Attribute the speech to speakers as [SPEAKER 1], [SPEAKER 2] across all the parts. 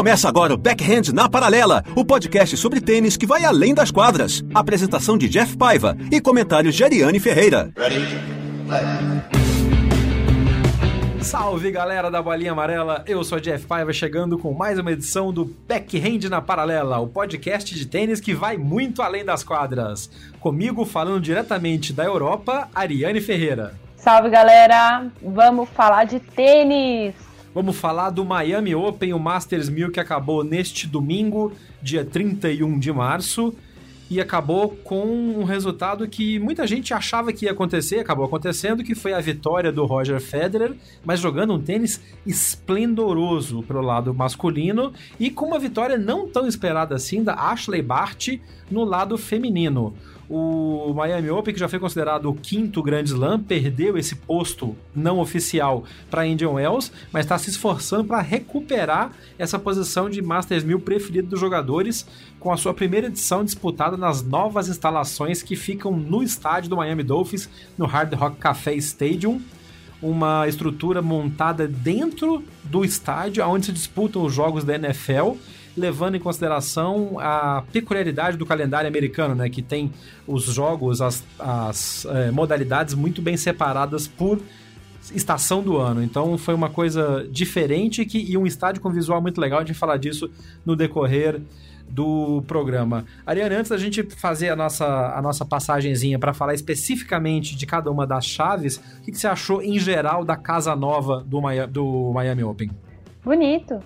[SPEAKER 1] Começa agora o Backhand na Paralela, o podcast sobre tênis que vai além das quadras. Apresentação de Jeff Paiva e comentários de Ariane Ferreira.
[SPEAKER 2] Salve galera da Bolinha Amarela, eu sou Jeff Paiva chegando com mais uma edição do Backhand na Paralela, o podcast de tênis que vai muito além das quadras. Comigo falando diretamente da Europa, Ariane Ferreira.
[SPEAKER 3] Salve galera, vamos falar de tênis.
[SPEAKER 2] Vamos falar do Miami Open, o Masters 1000 que acabou neste domingo, dia 31 de março, e acabou com um resultado que muita gente achava que ia acontecer, acabou acontecendo, que foi a vitória do Roger Federer, mas jogando um tênis esplendoroso pelo lado masculino e com uma vitória não tão esperada assim da Ashley Barty no lado feminino. O Miami Open, que já foi considerado o quinto Grand Slam, perdeu esse posto não oficial para Indian Wells, mas está se esforçando para recuperar essa posição de Masters 1000 preferido dos jogadores, com a sua primeira edição disputada nas novas instalações que ficam no estádio do Miami Dolphins, no Hard Rock Café Stadium. Uma estrutura montada dentro do estádio, onde se disputam os jogos da NFL levando em consideração a peculiaridade do calendário americano, né? Que tem os jogos, as, as é, modalidades muito bem separadas por estação do ano. Então foi uma coisa diferente que, e um estádio com visual muito legal. A gente vai falar disso no decorrer do programa. Ariane, antes da gente fazer a nossa, a nossa passagenzinha para falar especificamente de cada uma das chaves, o que, que, você achou em geral da casa nova do, do Miami Open?
[SPEAKER 3] Bonito.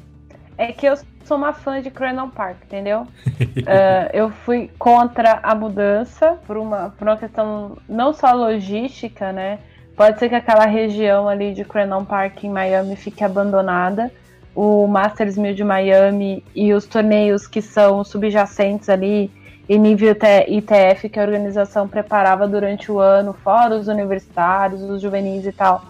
[SPEAKER 3] É que eu sou uma fã de Crandon Park, entendeu? uh, eu fui contra a mudança por uma, por uma questão não só logística, né? Pode ser que aquela região ali de Crandon Park em Miami fique abandonada. O Masters 1000 de Miami e os torneios que são subjacentes ali em nível ITF que a organização preparava durante o ano, fora os universitários, os juvenis e tal,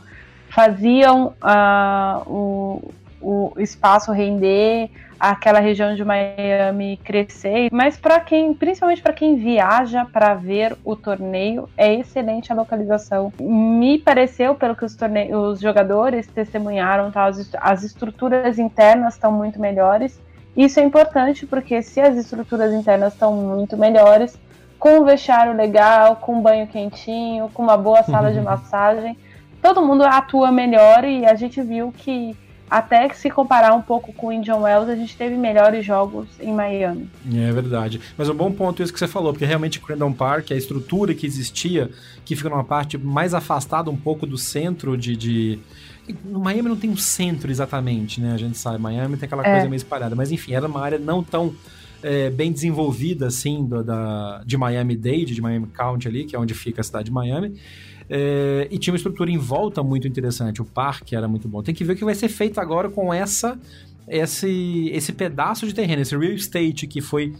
[SPEAKER 3] faziam uh, o, o espaço render, aquela região de Miami crescer, mas para quem, principalmente para quem viaja para ver o torneio, é excelente a localização. Me pareceu, pelo que os, os jogadores testemunharam, tá, as, as estruturas internas estão muito melhores. Isso é importante porque se as estruturas internas estão muito melhores, com um vestiário legal, com um banho quentinho, com uma boa sala de massagem, todo mundo atua melhor e a gente viu que até que se comparar um pouco com o Indian Wells, a gente teve melhores jogos em Miami.
[SPEAKER 2] É verdade. Mas um bom ponto isso que você falou, porque realmente Crandon Park, a estrutura que existia, que fica numa parte mais afastada um pouco do centro de, de... No Miami não tem um centro exatamente, né? A gente sabe, Miami tem aquela é. coisa meio espalhada. Mas enfim, era uma área não tão é, bem desenvolvida assim do, da, de Miami-Dade, de Miami County ali, que é onde fica a cidade de Miami. É, e tinha uma estrutura em volta muito interessante. O parque era muito bom. Tem que ver o que vai ser feito agora com essa esse, esse pedaço de terreno, esse real estate que foi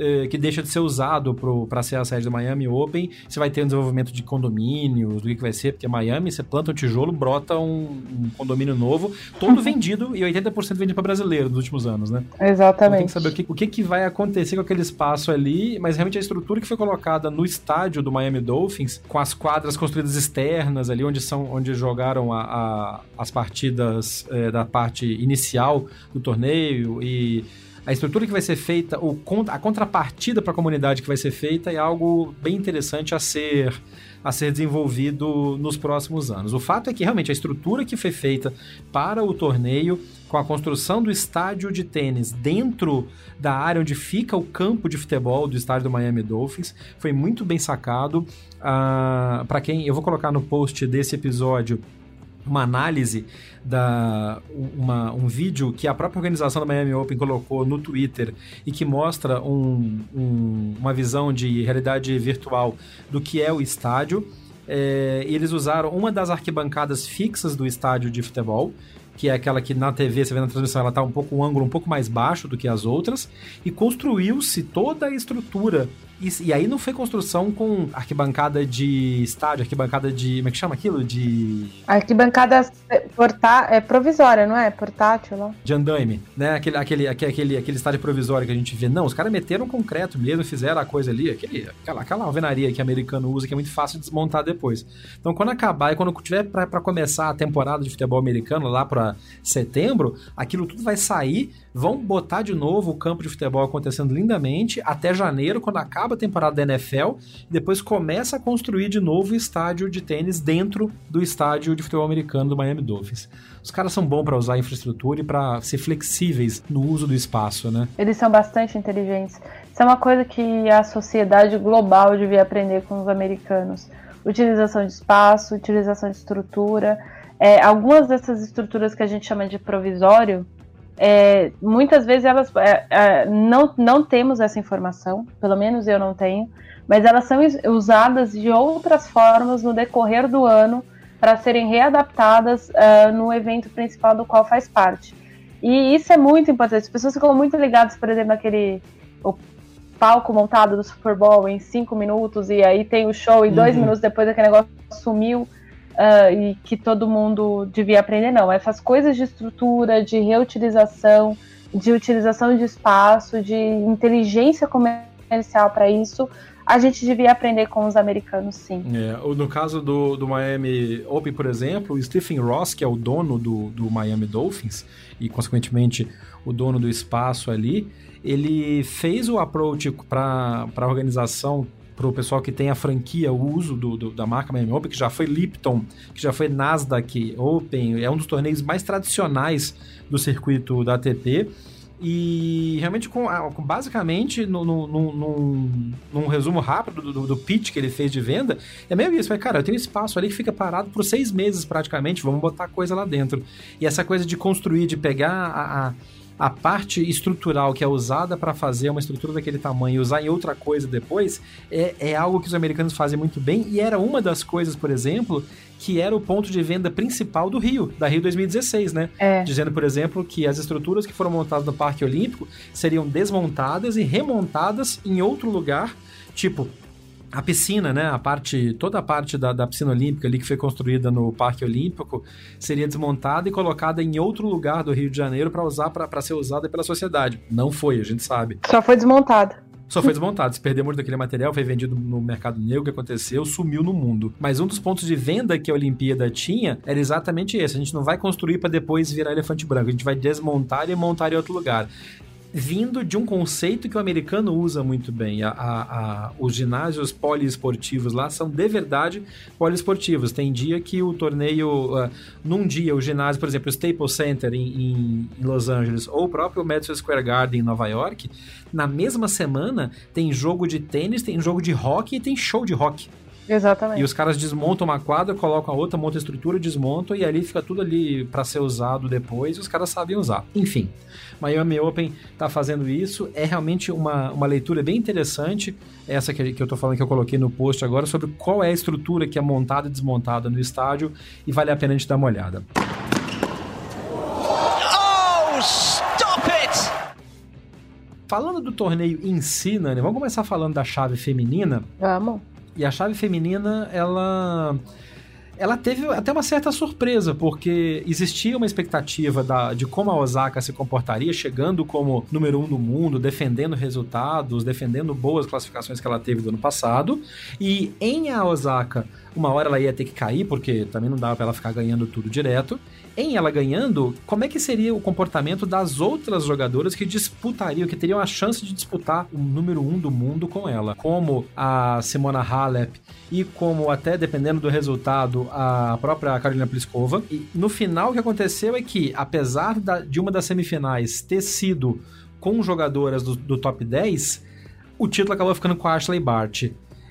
[SPEAKER 2] eh, que deixa de ser usado para ser a sede do Miami Open. Você vai ter um desenvolvimento de condomínios, do que, que vai ser, porque Miami, você planta um tijolo, brota um, um condomínio novo, todo vendido e 80% vendido para brasileiro nos últimos anos, né?
[SPEAKER 3] Exatamente. Então
[SPEAKER 2] tem que saber o que, o que, que vai acontecer com aquele espaço ali, mas realmente a estrutura que foi colocada no estádio do Miami Dolphins, com as quadras construídas externas ali, onde são onde jogaram a, a as partidas é, da parte inicial do torneio e a estrutura que vai ser feita, o, a contrapartida para a comunidade que vai ser feita é algo bem interessante a ser a ser desenvolvido nos próximos anos. O fato é que realmente a estrutura que foi feita para o torneio, com a construção do estádio de tênis dentro da área onde fica o campo de futebol do estádio do Miami Dolphins, foi muito bem sacado. Ah, para quem eu vou colocar no post desse episódio uma análise da uma, um vídeo que a própria organização da Miami Open colocou no Twitter e que mostra um, um, uma visão de realidade virtual do que é o estádio. É, eles usaram uma das arquibancadas fixas do estádio de futebol, que é aquela que na TV, você vê na transmissão, ela tá um pouco um ângulo um pouco mais baixo do que as outras, e construiu-se toda a estrutura e, e, aí não foi construção com arquibancada de estádio, arquibancada de. Como é que chama aquilo? De.
[SPEAKER 3] Arquibancada portá é provisória, não é? Portátil lá.
[SPEAKER 2] De andaime, né? Aquele, aquele, aquele, aquele estádio provisório que a gente vê. Não, os caras meteram concreto mesmo, fizeram a coisa ali, aquele, aquela, aquela alvenaria que o americano usa, que é muito fácil de desmontar depois. Então, quando acabar e quando tiver para começar a temporada de futebol americano lá para setembro, aquilo tudo vai sair, vão botar de novo o campo de futebol acontecendo lindamente até janeiro, quando acaba a temporada da NFL, e depois começa a construir de novo o estádio de tênis dentro do estádio de futebol americano do Miami Dolphins. Os caras são bons para usar a infraestrutura e para ser flexíveis no uso do espaço, né?
[SPEAKER 3] Eles são bastante inteligentes. Isso é uma coisa que a sociedade global devia aprender com os americanos. Utilização de espaço, utilização de estrutura. É, algumas dessas estruturas que a gente chama de provisório, é, muitas vezes elas é, é, não, não temos essa informação, pelo menos eu não tenho, mas elas são usadas de outras formas no decorrer do ano para serem readaptadas uh, no evento principal do qual faz parte. E isso é muito importante. As pessoas ficam muito ligadas, por exemplo, naquele o palco montado do Super Bowl em cinco minutos e aí tem o show e dois uhum. minutos depois aquele negócio sumiu uh, e que todo mundo devia aprender, não. Essas coisas de estrutura, de reutilização, de utilização de espaço, de inteligência comercial para isso, a gente devia aprender com os americanos, sim.
[SPEAKER 2] É, no caso do, do Miami Open, por exemplo, o Stephen Ross, que é o dono do, do Miami Dolphins e, consequentemente, o dono do espaço ali, ele fez o approach para a organização para o pessoal que tem a franquia, o uso do, do, da marca Miami Open, que já foi Lipton, que já foi Nasdaq Open, é um dos torneios mais tradicionais do circuito da ATP. E realmente, com, basicamente, no, no, no, num, resumo rápido do, do, pitch que ele fez de venda, é meio isso. Cara, eu tenho espaço ali que fica parado por seis meses praticamente, vamos botar coisa lá dentro. E essa coisa de construir, de pegar a, a a parte estrutural que é usada para fazer uma estrutura daquele tamanho e usar em outra coisa depois é, é algo que os americanos fazem muito bem e era uma das coisas, por exemplo, que era o ponto de venda principal do Rio, da Rio 2016, né? É. Dizendo, por exemplo, que as estruturas que foram montadas no Parque Olímpico seriam desmontadas e remontadas em outro lugar, tipo a piscina, né, a parte, toda a parte da, da, piscina olímpica ali que foi construída no Parque Olímpico seria desmontada e colocada em outro lugar do Rio de Janeiro para usar para ser usada pela sociedade. Não foi, a gente sabe.
[SPEAKER 3] Só foi desmontada.
[SPEAKER 2] Só foi desmontado. Se perdeu muito daquele material, foi vendido no mercado negro, o que aconteceu, sumiu no mundo. Mas um dos pontos de venda que a Olimpíada tinha era exatamente esse. A gente não vai construir para depois virar elefante branco. A gente vai desmontar e montar em outro lugar vindo de um conceito que o americano usa muito bem. A, a, a, os ginásios poliesportivos lá são de verdade poliesportivos. Tem dia que o torneio, uh, num dia, o ginásio, por exemplo, o Staples Center em, em, Los Angeles ou o próprio Madison Square Garden em Nova York, na mesma semana tem jogo de tênis, tem jogo de rock e tem show de rock.
[SPEAKER 3] Exatamente.
[SPEAKER 2] E os caras desmontam uma quadra, colocam a outra, montam a estrutura, desmontam e ali fica tudo ali para ser usado depois e os caras sabem usar. Enfim, Miami Open tá fazendo isso. É realmente uma, uma leitura bem interessante, essa que, que eu tô falando que eu coloquei no post agora, sobre qual é a estrutura que é montada e desmontada no estádio e vale a pena a gente dar uma olhada. Oh, stop it! Falando do torneio em si, Nani, vamos começar falando da chave feminina.
[SPEAKER 3] Vamos.
[SPEAKER 2] E a chave feminina, ela ela teve até uma certa surpresa, porque existia uma expectativa da, de como a Osaka se comportaria, chegando como número um do mundo, defendendo resultados, defendendo boas classificações que ela teve do ano passado. E em a Osaka, uma hora ela ia ter que cair, porque também não dava para ela ficar ganhando tudo direto em ela ganhando, como é que seria o comportamento das outras jogadoras que disputariam, que teriam a chance de disputar o número um do mundo com ela? Como a Simona Halep e como até, dependendo do resultado, a própria Carolina Pliskova. E no final o que aconteceu é que, apesar da, de uma das semifinais ter sido com jogadoras do, do top 10, o título acabou ficando com a Ashley Bart.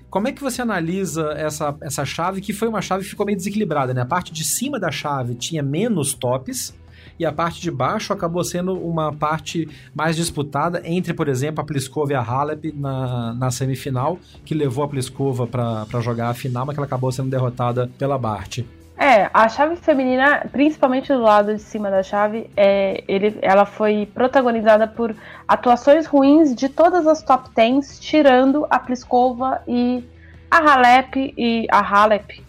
[SPEAKER 2] Como é que você analisa essa, essa chave, que foi uma chave que ficou meio desequilibrada, né? A parte de cima da chave tinha menos tops e a parte de baixo acabou sendo uma parte mais disputada entre, por exemplo, a Pliskova e a Halep na, na semifinal, que levou a Pliskova para jogar a final, mas que ela acabou sendo derrotada pela Bart.
[SPEAKER 3] É, a chave feminina, principalmente do lado de cima da chave, é, ele, ela foi protagonizada por atuações ruins de todas as top 10, tirando a Pliskova e a Halep e a Halep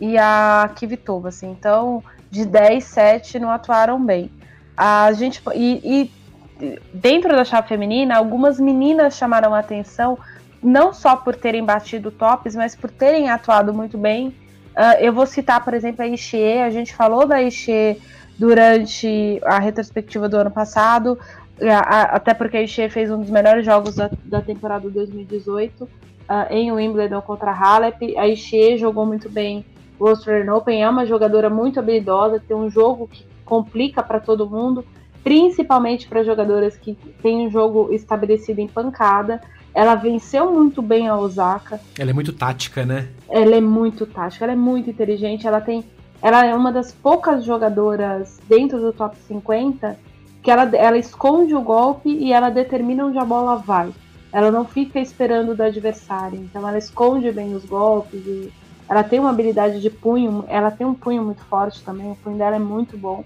[SPEAKER 3] e a Kvitova, assim. Então, de 10, 7 não atuaram bem. A gente e, e dentro da chave feminina, algumas meninas chamaram a atenção não só por terem batido tops, mas por terem atuado muito bem Uh, eu vou citar, por exemplo, a Ishie. A gente falou da Ishie durante a retrospectiva do ano passado, até porque a Ishie fez um dos melhores jogos da, da temporada 2018 uh, ah, em Wimbledon contra a Halep. A Ishie jogou muito bem o Australian Open, é uma jogadora muito habilidosa, tem um jogo que complica para todo mundo, principalmente para jogadoras que têm um jogo estabelecido em pancada. Ela venceu muito bem a Osaka.
[SPEAKER 2] Ela é muito tática, né?
[SPEAKER 3] Ela é muito tática, ela é muito inteligente, ela tem. Ela é uma das poucas jogadoras dentro do top 50 que ela, ela esconde o golpe e ela determina onde a bola vai. Ela não fica esperando do adversário. Então ela esconde bem os golpes e ela tem uma habilidade de punho, ela tem um punho muito forte também, o punho dela é muito bom.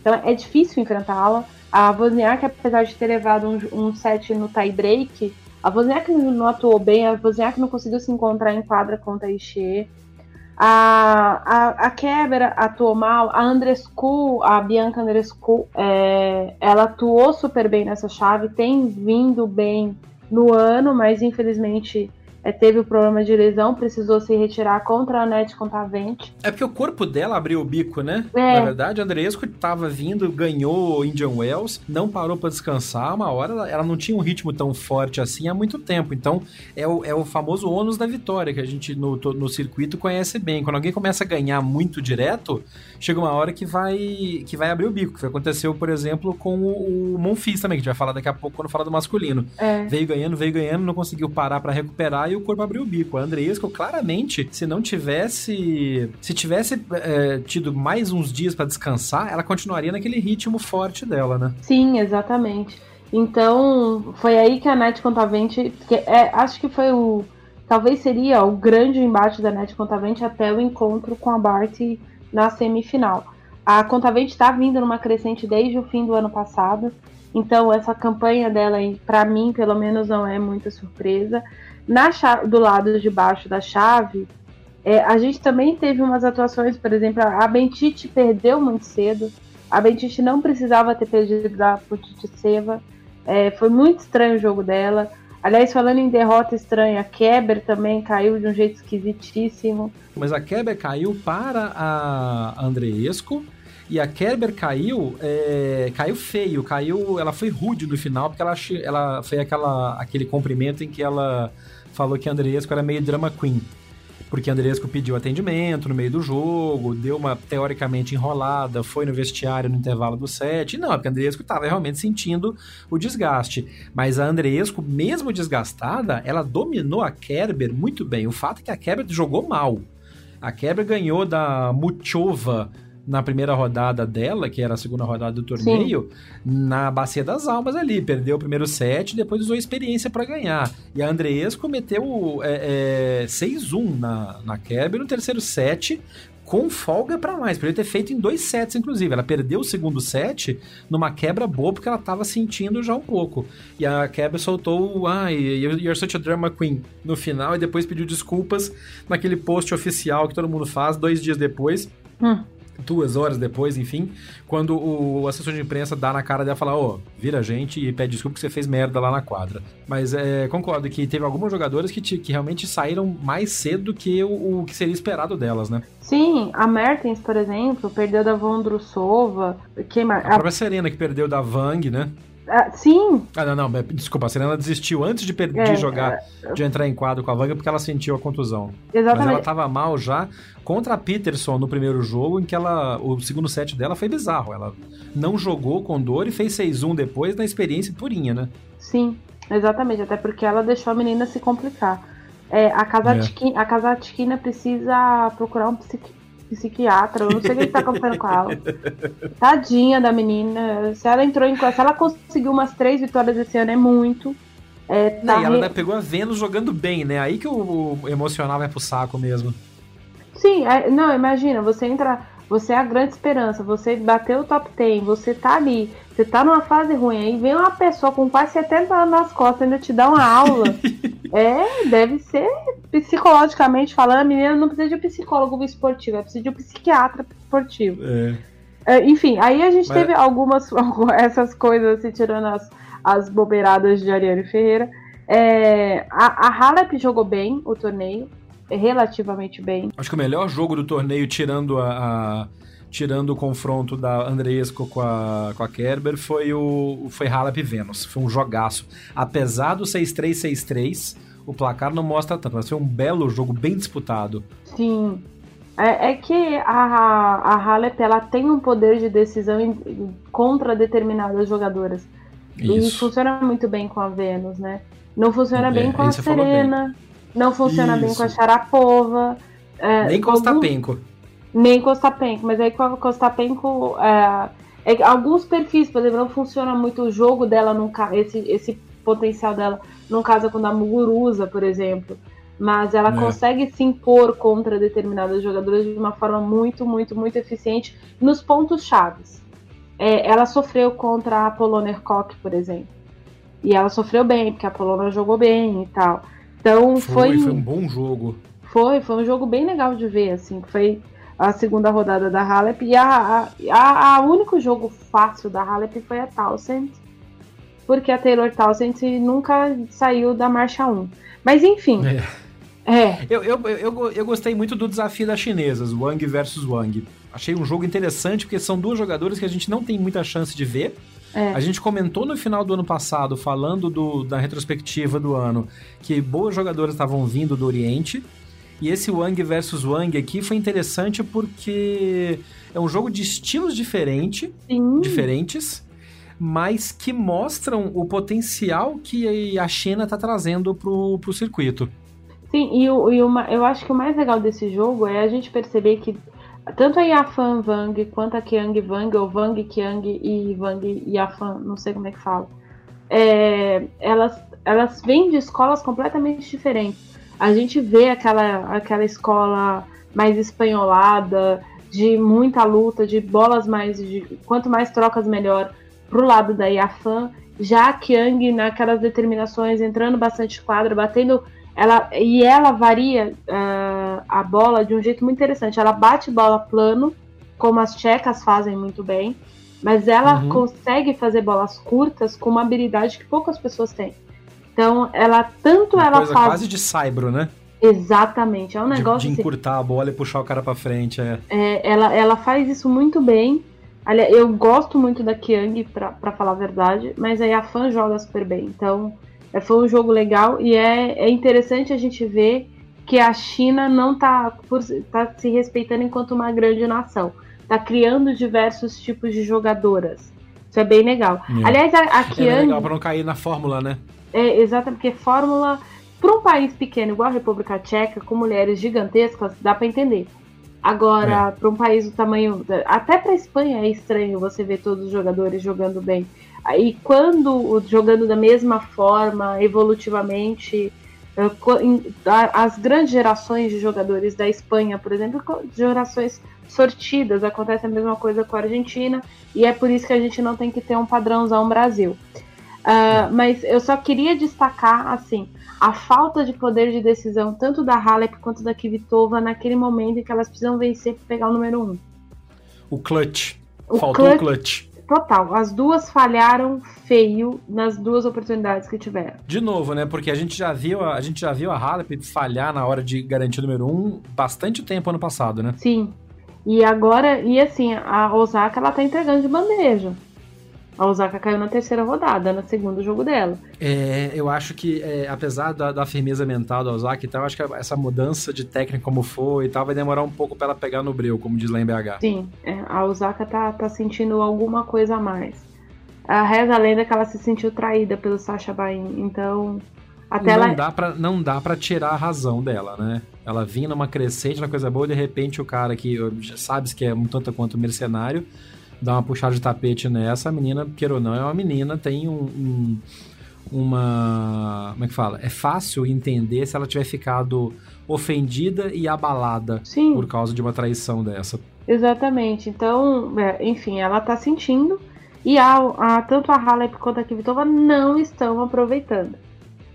[SPEAKER 3] Então é difícil enfrentá-la. A Wozniak, apesar de ter levado um, um set no tie break, a Wozniak não atuou bem, a Wozniak não conseguiu se encontrar em quadra contra a Ishii. A, a, a Kebra atuou mal, a Andrescu, a Bianca Andrescu, é, ela atuou super bem nessa chave, tem vindo bem no ano, mas infelizmente é, teve o problema de lesão, precisou se retirar contra a Net Contavente.
[SPEAKER 2] É porque o corpo dela abriu o bico, né? É. Na verdade, a Andresco estava vindo, ganhou o Indian Wells, não parou para descansar, uma hora ela, não tinha um ritmo tão forte assim há muito tempo. Então, é o, é o famoso ônus da vitória, que a gente no, no circuito conhece bem. Quando alguém começa a ganhar muito direto, chega uma hora que vai, que vai abrir o bico, que aconteceu, por exemplo, com o, o Monfils também, que a gente vai falar daqui a pouco quando falar do masculino. É. Veio ganhando, veio ganhando, não conseguiu parar para recuperar e o corpo abriu o bico. A Andreesco, claramente, se não tivesse. Se tivesse é, tido mais uns dias para descansar, ela continuaria naquele ritmo forte dela, né?
[SPEAKER 3] Sim, exatamente. Então, foi aí que a Net Contavente. Que é, acho que foi o. Talvez seria o grande embate da Net Contavente até o encontro com a Bart na semifinal. A Contavente está vindo numa crescente desde o fim do ano passado. Então, essa campanha dela, para mim, pelo menos, não é muita surpresa. Na chave, do lado de baixo da chave, é, a gente também teve umas atuações, por exemplo, a Bentite perdeu muito cedo. A Bentite não precisava ter perdido da Putitseva. É, foi muito estranho o jogo dela. Aliás, falando em derrota estranha, a Keber também caiu de um jeito esquisitíssimo.
[SPEAKER 2] Mas a Keber caiu para a Andreesco e a Kerber caiu, é, caiu feio, caiu, ela foi rude no final, porque ela, ela foi aquela, aquele cumprimento em que ela falou que Andresco era meio drama queen. Porque Andresco pediu atendimento no meio do jogo, deu uma teoricamente enrolada, foi no vestiário no intervalo do set. Não, porque Andresco estava realmente sentindo o desgaste. Mas a Andresco, mesmo desgastada, ela dominou a Kerber muito bem. O fato é que a Kerber jogou mal. A Kerber ganhou da Muchova na primeira rodada dela, que era a segunda rodada do torneio, Sim. na Bacia das Almas ali. Perdeu o primeiro set, depois usou experiência para ganhar. E a Andreesco meteu é, é, 6-1 na, na Kerber no terceiro set, com folga para mais. Poderia ter feito em dois sets, inclusive. Ela perdeu o segundo set numa quebra boa, porque ela tava sentindo já um pouco. E a quebra soltou, ah, you're such a drama queen no final, e depois pediu desculpas naquele post oficial que todo mundo faz dois dias depois. Hum duas horas depois, enfim, quando o assessor de imprensa dá na cara dela e fala, ô, oh, vira a gente e pede desculpa que você fez merda lá na quadra. Mas é, concordo que teve algumas jogadoras que, que realmente saíram mais cedo que o, o, que seria esperado delas, né?
[SPEAKER 3] Sim, a Mertens, por exemplo, perdeu da Vondrusova. Que, a,
[SPEAKER 2] a própria Serena que perdeu da Vang, né?
[SPEAKER 3] Ah, sim.
[SPEAKER 2] Ah, não, não, desculpa, a Serena desistiu antes de, de é, jogar, é, de entrar em quadro com a Vanga porque ela sentiu a contusão. Exatamente. Mas ela tava mal já contra a Peterson no primeiro jogo, em que ela, o segundo set dela foi bizarro. Ela não jogou com dor e fez 6-1 depois na experiência purinha, né?
[SPEAKER 3] Sim, exatamente, até porque ela deixou a menina se complicar. É, a Kazatkina é. a precisa procurar um, psiqui, psiquiatra, eu não sei o que tá acontecendo com ela. Tadinha da menina. Se ela entrou em. Se ela conseguiu umas três vitórias esse ano, é muito. É,
[SPEAKER 2] tá não, e ela re... pegou a Vênus jogando bem, né? Aí que o, o emocional vai pro saco mesmo.
[SPEAKER 3] Sim, é, não, imagina, você entra. Você é a grande esperança, você bateu o top 10, você tá ali, você tá numa fase ruim, aí vem uma pessoa com quase 70 anos nas costas ainda te dá uma aula. é, deve ser psicologicamente falando, a menina não precisa de um psicólogo esportivo, ela precisa de um psiquiatra esportivo. É. É, enfim, aí a gente Mas... teve algumas essas coisas assim, tirando as, as bobeiradas de Ariane Ferreira. É, a, a Halep jogou bem o torneio, relativamente bem.
[SPEAKER 2] Acho que o melhor jogo do torneio, tirando a, a tirando o confronto da Andreesco com a, com a Kerber, foi o foi Halep Venus. Foi um jogaço. Apesar do 6-3, 6-3, o placar não mostra tanto, mas foi um belo jogo, bem disputado.
[SPEAKER 3] Sim. É, é que a, a Halep ela tem um poder de decisão em, contra determinadas jogadoras. Isso. E funciona muito bem com a Venus, né? Não funciona é, bem com a Serena. Não funciona Isso. bem com a Sharapova.
[SPEAKER 2] É, nem com o Ostapenko.
[SPEAKER 3] Nem com o Ostapenko, mas aí com a Ostapenko. É, é, alguns perfis, por exemplo, não funciona muito o jogo dela, num, esse, esse potencial dela, no caso com a Muguruza, por exemplo. Mas ela é. consegue se impor contra determinadas jogadoras de uma forma muito, muito, muito eficiente nos pontos chaves. É, ela sofreu contra a Poloner Koch, por exemplo. E ela sofreu bem, porque a Polônia jogou bem e tal. Então foi,
[SPEAKER 2] foi. Foi um bom jogo.
[SPEAKER 3] Foi, foi um jogo bem legal de ver, assim. Foi a segunda rodada da Halep. E a, a, a único jogo fácil da Halep foi a Townsend. Porque a Taylor Townsend nunca saiu da marcha 1. Mas enfim. É.
[SPEAKER 2] É. Eu, eu, eu, eu, gostei muito do desafio das chinesas, Wang versus Wang. Achei um jogo interessante, porque são duas jogadoras que a gente não tem muita chance de ver. É. A gente comentou no final do ano passado, falando do, da retrospectiva do ano, que boas jogadoras estavam vindo do Oriente. E esse Wang versus Wang aqui foi interessante porque é um jogo de estilos diferente, diferentes, mas que mostram o potencial que a China está trazendo pro, pro circuito.
[SPEAKER 3] Sim, e, o, e uma, eu acho que o mais legal desse jogo é a gente perceber que tanto a Yafan Wang quanto a Kiang Wang, ou Wang Kiang e Wang Yafan, não sei como é que fala, é, elas, elas vêm de escolas completamente diferentes. A gente vê aquela, aquela escola mais espanholada, de muita luta, de bolas mais. De, quanto mais trocas, melhor, pro lado da Yafan. Já a Kiang naquelas determinações, entrando bastante quadra, batendo ela, e ela varia uh, a bola de um jeito muito interessante. Ela bate bola plano, como as tchecas fazem muito bem, mas ela uhum. consegue fazer bolas curtas com uma habilidade que poucas pessoas têm. Então, ela tanto uma ela
[SPEAKER 2] coisa
[SPEAKER 3] faz.
[SPEAKER 2] quase de saibro, né?
[SPEAKER 3] Exatamente, é um negócio.
[SPEAKER 2] De, de encurtar assim... a bola e puxar o cara para frente. É.
[SPEAKER 3] é. ela, ela faz isso muito bem. Aliás, eu gosto muito da Kiang, para falar a verdade, mas aí a fã joga super bem. Então, é, foi um jogo legal e é, é interessante a gente ver que a China não está tá se respeitando enquanto uma grande nação. Está criando diversos tipos de jogadoras. Isso é bem legal. É. Aliás, a, a Kiane... É
[SPEAKER 2] legal para não cair na fórmula, né?
[SPEAKER 3] É, exatamente, porque fórmula... Para um país pequeno igual a República Tcheca, com mulheres gigantescas, dá para entender. Agora, é. para um país do tamanho. Até para Espanha é estranho você ver todos os jogadores jogando bem. Aí quando jogando da mesma forma, evolutivamente, eh, as grandes gerações de jogadores da Espanha, por exemplo, gerações sortidas, acontece a mesma coisa com a Argentina, e é por isso que a gente não tem que ter um padrãozão Brasil. Uh, mas eu só queria destacar, assim, a falta de poder de decisão, tanto da Halep quanto da Kvitova, naquele momento em que elas precisam vencer para pegar o número um.
[SPEAKER 2] O clutch. O Faltou clutch, o clutch
[SPEAKER 3] total. As duas falharam feio nas duas oportunidades que tiveram.
[SPEAKER 2] De novo, né? Porque a gente já viu a, a gente já viu a Halep falhar na hora de garantir o número um bastante tempo ano passado, né?
[SPEAKER 3] Sim. E agora, e assim, a Osaka ela tá entregando de bandeja. A Osaka caiu na terceira rodada, no segundo jogo dela.
[SPEAKER 2] É, eu acho que, é, apesar da, da, firmeza mental da Osaka e tal, acho que essa mudança de técnica como foi e tal, vai demorar um pouco para ela pegar no breu, como diz lá em BH.
[SPEAKER 3] Sim, é, a Osaka tá, tá sentindo alguma coisa a mais. A reza a lenda que ela se sentiu traída pelo Sasha Bain, então...
[SPEAKER 2] Até não, ela... dá pra, não dá para tirar a razão dela, né? Ela vinha numa crescente, na coisa boa, e de repente o cara que sabes que é um tanto quanto mercenário, dá uma puxada de tapete nessa, a menina, queira ou não, é uma menina, tem um, um uma. Como é que fala? É fácil entender se ela tiver ficado ofendida e abalada
[SPEAKER 3] Sim.
[SPEAKER 2] por causa de uma traição dessa.
[SPEAKER 3] Exatamente. Então, é, enfim, ela tá sentindo e a, a, tanto a Halep quanto a Kvitova não estão aproveitando.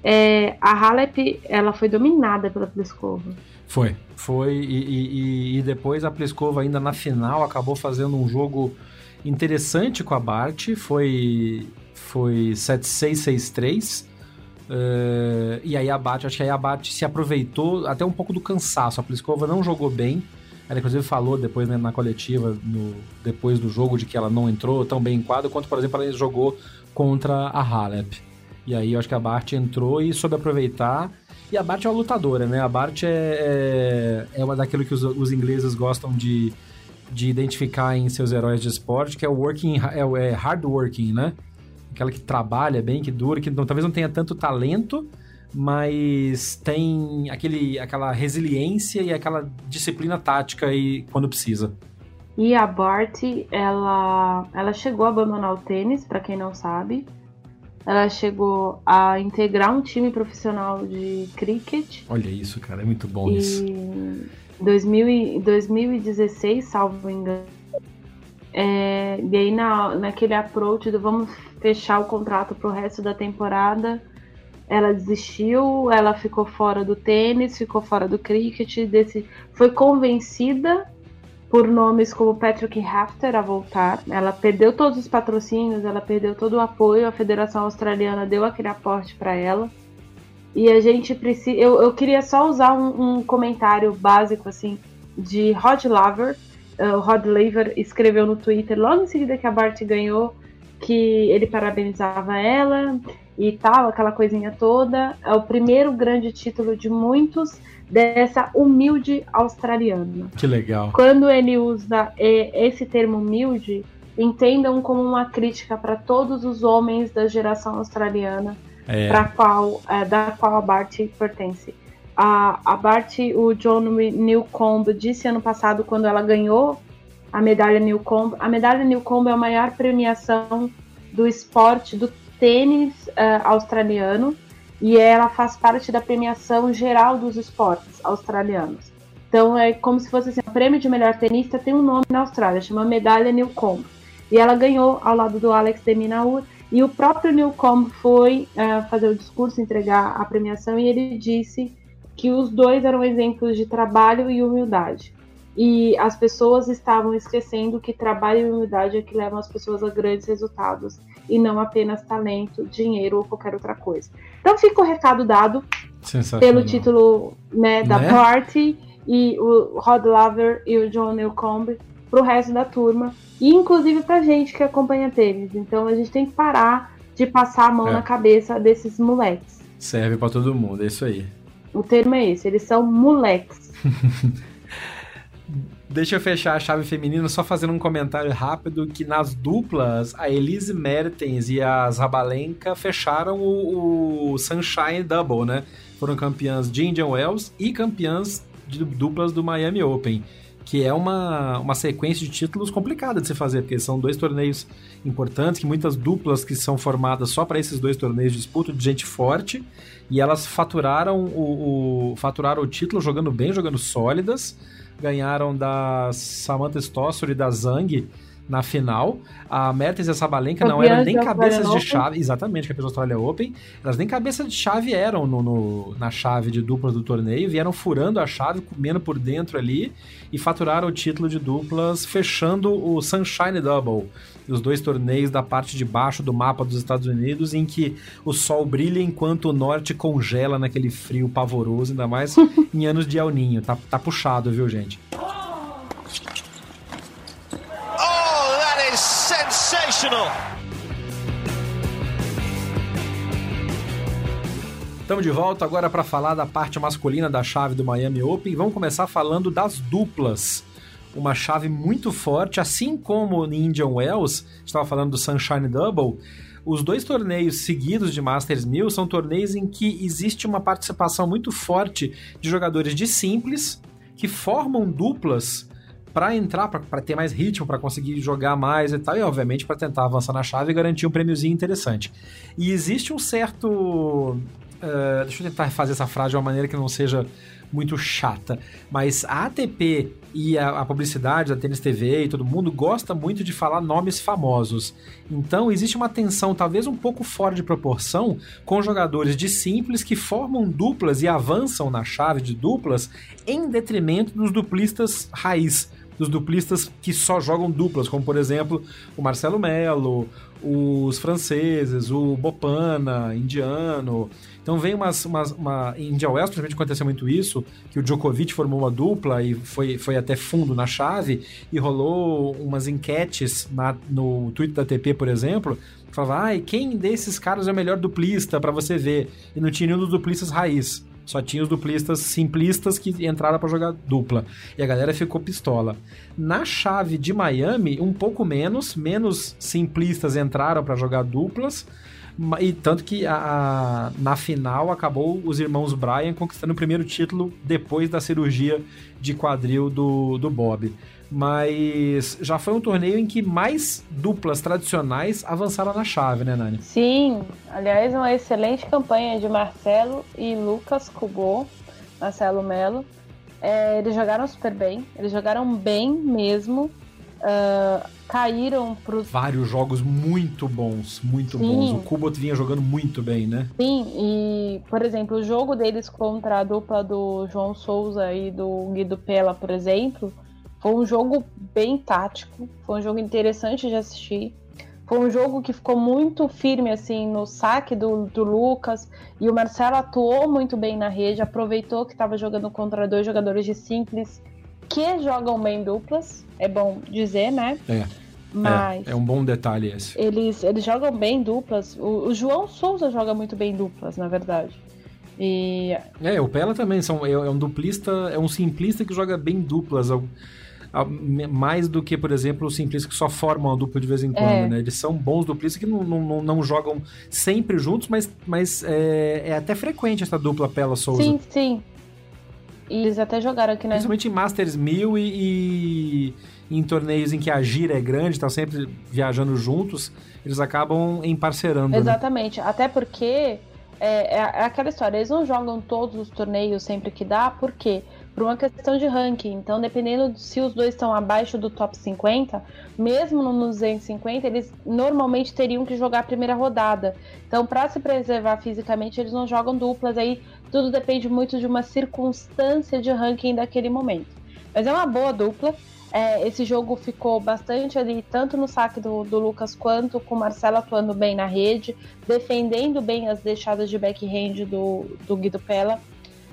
[SPEAKER 3] É, a Halep, ela foi dominada pela Pliskova.
[SPEAKER 2] Foi, foi. E, e, e, depois a Pliskova ainda na final acabou fazendo um jogo interessante com a Bart. Foi foi 7663. Uh, eh, e aí a Bart, acho que aí a Bart se aproveitou até um pouco do cansaço. A Pliskova não jogou bem. Ela inclusive falou depois né, na coletiva, no, depois do jogo, de que ela não entrou tão bem em quadro quanto, por exemplo, ela jogou contra a Halep. E aí eu acho que a Bart entrou e soube aproveitar. E a Bart é uma lutadora, né? A Bart é, é, é uma daquilo que os, os ingleses gostam de, de identificar em seus heróis de esporte, que é o working, é, é hard working, né? aquela que trabalha bem, que dura, que não, talvez não tenha tanto talento, mas tem aquele, aquela resiliência e aquela disciplina tática aí quando precisa.
[SPEAKER 3] E a Bart, ela, ela chegou a abandonar o tênis, para quem não sabe. Ela chegou a integrar um time profissional de cricket.
[SPEAKER 2] Olha isso, cara, é muito bom e isso. Em
[SPEAKER 3] 2016, salvo engano. É, e aí na, naquele approach do vamos fechar o contrato para o resto da temporada. Ela desistiu, ela ficou fora do tênis, ficou fora do cricket, desse, foi convencida por nomes como Patrick Rafter a voltar. Ela perdeu todos os patrocínios, ela perdeu todo o apoio, a Federação Australiana deu aquele aporte para ela. E a gente precisa. Eu, eu queria só usar um, um comentário básico assim de Rod Laver. Uh, o Rod Laver escreveu no Twitter logo em seguida que a Bart ganhou que ele parabenizava ela e tal, aquela coisinha toda. É o primeiro grande título de muitos dessa humilde australiana.
[SPEAKER 2] Que legal.
[SPEAKER 3] Quando ele usa esse termo humilde, entendam como uma crítica para todos os homens da geração australiana é. para qual é, da qual a Bart pertence. A, a Bart, o John Newcomb disse ano passado quando ela ganhou a medalha Newcomb. A medalha Newcomb é a maior premiação do esporte do tênis uh, australiano e ela faz parte da premiação geral dos esportes australianos. Então é como se fosse assim, o prêmio de melhor tenista tem um nome na Austrália, chama Medalha Newcomb. E ela ganhou ao lado do Alex de Minaur e o próprio Newcomb foi uh, fazer o discurso, entregar a premiação e ele disse que os dois eram exemplos de trabalho e humildade. E as pessoas estavam esquecendo que trabalho e humildade é que levam as pessoas a grandes resultados e não apenas talento, dinheiro ou qualquer outra coisa. Então fica o recado dado pelo título né, da né? party e o Rod Laver e o John Newcomb para o resto da turma e inclusive para gente que acompanha tênis. Então a gente tem que parar de passar a mão é. na cabeça desses moleques.
[SPEAKER 2] Serve para todo mundo, é isso aí.
[SPEAKER 3] O termo é esse, eles são moleques.
[SPEAKER 2] Deixa eu fechar a chave feminina só fazendo um comentário rápido que nas duplas a Elise Mertens e a Zabalenka fecharam o, o Sunshine Double, né? Foram campeãs de Indian Wells e campeãs de duplas do Miami Open, que é uma, uma sequência de títulos complicada de se fazer, porque são dois torneios importantes, que muitas duplas que são formadas só para esses dois torneios disputam de gente forte, e elas faturaram o, o, faturaram o título jogando bem, jogando sólidas, ganharam da Samantha Stossor e da Zhang na final. A Mertens e a Sabalenka não eram nem cabeças de chave. Exatamente, campeãs da Australia Open. Elas nem cabeça de chave eram no, no, na chave de duplas do torneio. Vieram furando a chave, comendo por dentro ali e faturaram o título de duplas, fechando o Sunshine Double os dois torneios da parte de baixo do mapa dos Estados Unidos, em que o sol brilha enquanto o norte congela naquele frio pavoroso, ainda mais em anos de El Ninho. Tá, tá puxado, viu, gente? Oh, that is sensational! Estamos de volta agora para falar da parte masculina da chave do Miami Open. Vamos começar falando das duplas uma chave muito forte, assim como no Indian Wells, estava falando do Sunshine Double, os dois torneios seguidos de Masters 1000 são torneios em que existe uma participação muito forte de jogadores de simples que formam duplas para entrar, para ter mais ritmo, para conseguir jogar mais e tal, e obviamente para tentar avançar na chave e garantir um prêmiozinho interessante. E existe um certo. Uh, deixa eu tentar fazer essa frase de uma maneira que não seja muito chata. Mas a ATP e a, a, publicidade da Tênis TV e todo mundo gosta muito de falar nomes famosos. Então existe uma tensão talvez um pouco fora de proporção com jogadores de simples que formam duplas e avançam na chave de duplas em detrimento dos duplistas raiz dos duplistas que só jogam duplas, como por exemplo o Marcelo Melo, os franceses, o Bopana, indiano. Então vem umas, umas uma em India Wells, principalmente aconteceu muito isso, que o Djokovic formou uma dupla e foi, foi até fundo na chave e rolou umas enquetes na, no Twitter da TP, por exemplo, que falava, ai, quem desses caras é o melhor duplista para você ver? E não tinha nenhum dos duplistas raiz. Só tinha os duplistas simplistas que entraram para jogar dupla. E a galera ficou pistola. Na chave de Miami, um pouco menos, menos simplistas entraram para jogar duplas. E tanto que a, a, na final acabou os irmãos Bryan conquistando o primeiro título depois da cirurgia de quadril do, do Bob mas já foi um torneio em que mais duplas tradicionais avançaram na chave, né, Nani?
[SPEAKER 3] Sim, aliás, uma excelente campanha de Marcelo e Lucas Cubô, Marcelo Melo. É, eles jogaram super bem, eles jogaram bem mesmo. Uh, caíram pros.
[SPEAKER 2] Vários jogos muito bons, muito Sim. bons. O Kubot vinha jogando muito bem, né?
[SPEAKER 3] Sim, e, por exemplo, o jogo deles contra a dupla do João Souza e do Guido Pella, por exemplo, foi um jogo bem tático, foi um jogo interessante de assistir. Foi um jogo que ficou muito firme assim no saque do, do Lucas e o Marcelo atuou muito bem na rede, aproveitou que estava jogando contra dois jogadores de simples que jogam bem duplas, é bom dizer, né?
[SPEAKER 2] É. Mas é, é um bom detalhe esse.
[SPEAKER 3] Eles, eles jogam bem duplas. O, o João Souza joga muito bem duplas, na verdade. E...
[SPEAKER 2] É, o Pela também são, é, é um duplista, é um simplista que joga bem duplas mais do que, por exemplo, os simplistas que só formam a dupla de vez em quando, é. né? Eles são bons duplistas que não, não, não jogam sempre juntos, mas, mas é, é até frequente essa dupla Pela Souza.
[SPEAKER 3] Sim, sim. Eles até jogaram aqui, né?
[SPEAKER 2] Principalmente em Masters 1000 e, e em torneios em que a gira é grande, tá sempre viajando juntos, eles acabam emparcerando. Né?
[SPEAKER 3] Exatamente. Né? Até porque é, é, é, aquela história, eles não jogam todos os torneios sempre que dá, por quê? Por uma questão de ranking. Então, dependendo de se os dois estão abaixo do top 50, mesmo no 250, eles normalmente teriam que jogar a primeira rodada. Então, para se preservar fisicamente, eles não jogam duplas. Aí tudo depende muito de uma circunstância de ranking daquele momento. Mas é uma boa dupla. É, esse jogo ficou bastante ali, tanto no saque do, do, Lucas quanto com o Marcelo atuando bem na rede, defendendo bem as deixadas de backhand do, do Guido Pella.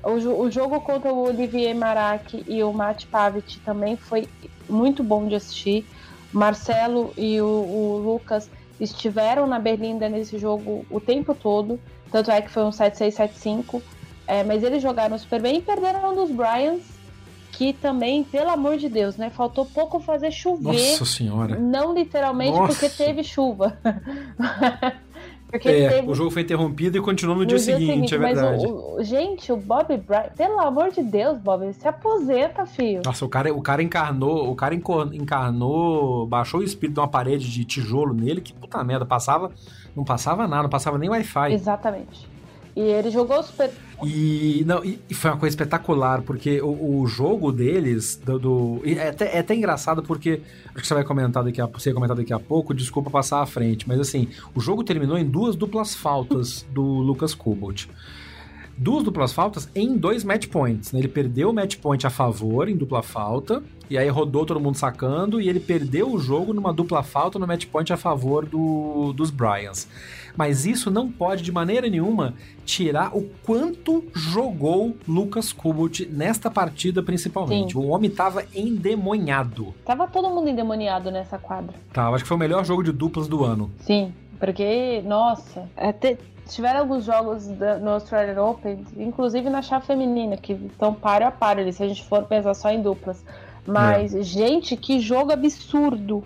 [SPEAKER 3] O, o jogo contra o Olivier Marac e o Matt Pavic também foi muito bom de assistir. Marcelo e o, o Lucas estiveram na Berlinda nesse jogo o tempo todo. Tanto é que foi um 7-6, 7-5. É, mas eles jogaram super bem e perderam dos Bryans, que também, pelo amor de Deus, né? Faltou pouco fazer chover.
[SPEAKER 2] Nossa senhora.
[SPEAKER 3] Não literalmente Nossa. porque teve chuva.
[SPEAKER 2] Porque é, teve... o jogo foi interrompido e continuou no, no dia, dia, seguinte, seguinte é verdade.
[SPEAKER 3] O, gente, o Bob Bryant, pelo amor de Deus, Bob, se aposenta, filho.
[SPEAKER 2] Nossa, o cara, o cara encarnou, o cara encarnou, baixou o espírito de uma parede de tijolo nele, que puta merda, passava, não passava nada, não passava nem Wi-Fi.
[SPEAKER 3] Exatamente. E ele jogou super.
[SPEAKER 2] E, não, e, foi uma coisa espetacular, porque o, o jogo deles, do, do é, até, é até engraçado porque, acho que você vai comentar daqui a, você comentar daqui a pouco, desculpa passar à frente, mas assim, o jogo terminou em duas duplas faltas do Lucas Kubot duas duplas faltas em dois match points. Né? Ele perdeu o match point a favor em dupla falta, e aí rodou todo mundo sacando, e ele perdeu o jogo numa dupla falta no match point a favor do, dos Bryans. Mas isso não pode de maneira nenhuma tirar o quanto jogou Lucas Kubot nesta partida principalmente. Sim. O homem tava endemoniado.
[SPEAKER 3] Tava todo mundo endemoniado nessa quadra.
[SPEAKER 2] Tava, acho que foi o melhor jogo de duplas do ano.
[SPEAKER 3] Sim. Porque, nossa, até, tiveram alguns jogos da, no Australian Open, inclusive na chave feminina, que estão páreo a páreo ali, se a gente for pensar só em duplas. Mas, é. gente, que jogo absurdo!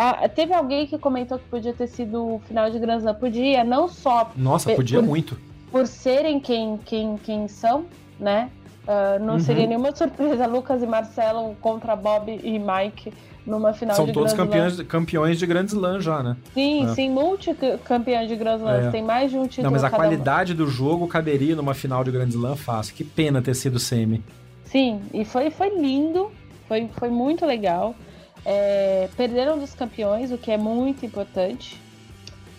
[SPEAKER 3] Ah, teve alguém que comentou que podia ter sido o final de Grand Slam. Podia, não só.
[SPEAKER 2] Nossa, podia
[SPEAKER 3] por,
[SPEAKER 2] muito.
[SPEAKER 3] Por serem quem, quem, quem são, né? Uh, não uhum. seria nenhuma surpresa Lucas e Marcelo contra Bob e Mike numa final
[SPEAKER 2] São
[SPEAKER 3] de
[SPEAKER 2] todos
[SPEAKER 3] Grand
[SPEAKER 2] campeões,
[SPEAKER 3] Slam.
[SPEAKER 2] campeões de Grand Slam já, né?
[SPEAKER 3] Sim, é. sim, multicampeões de Grand Slam. É. Tem mais de um título.
[SPEAKER 2] Não, mas a qualidade do jogo caberia numa final de Grand Slam fácil. Que pena ter sido semi.
[SPEAKER 3] Sim, e foi, foi lindo, foi, foi muito legal. É, perderam dos campeões, o que é muito importante.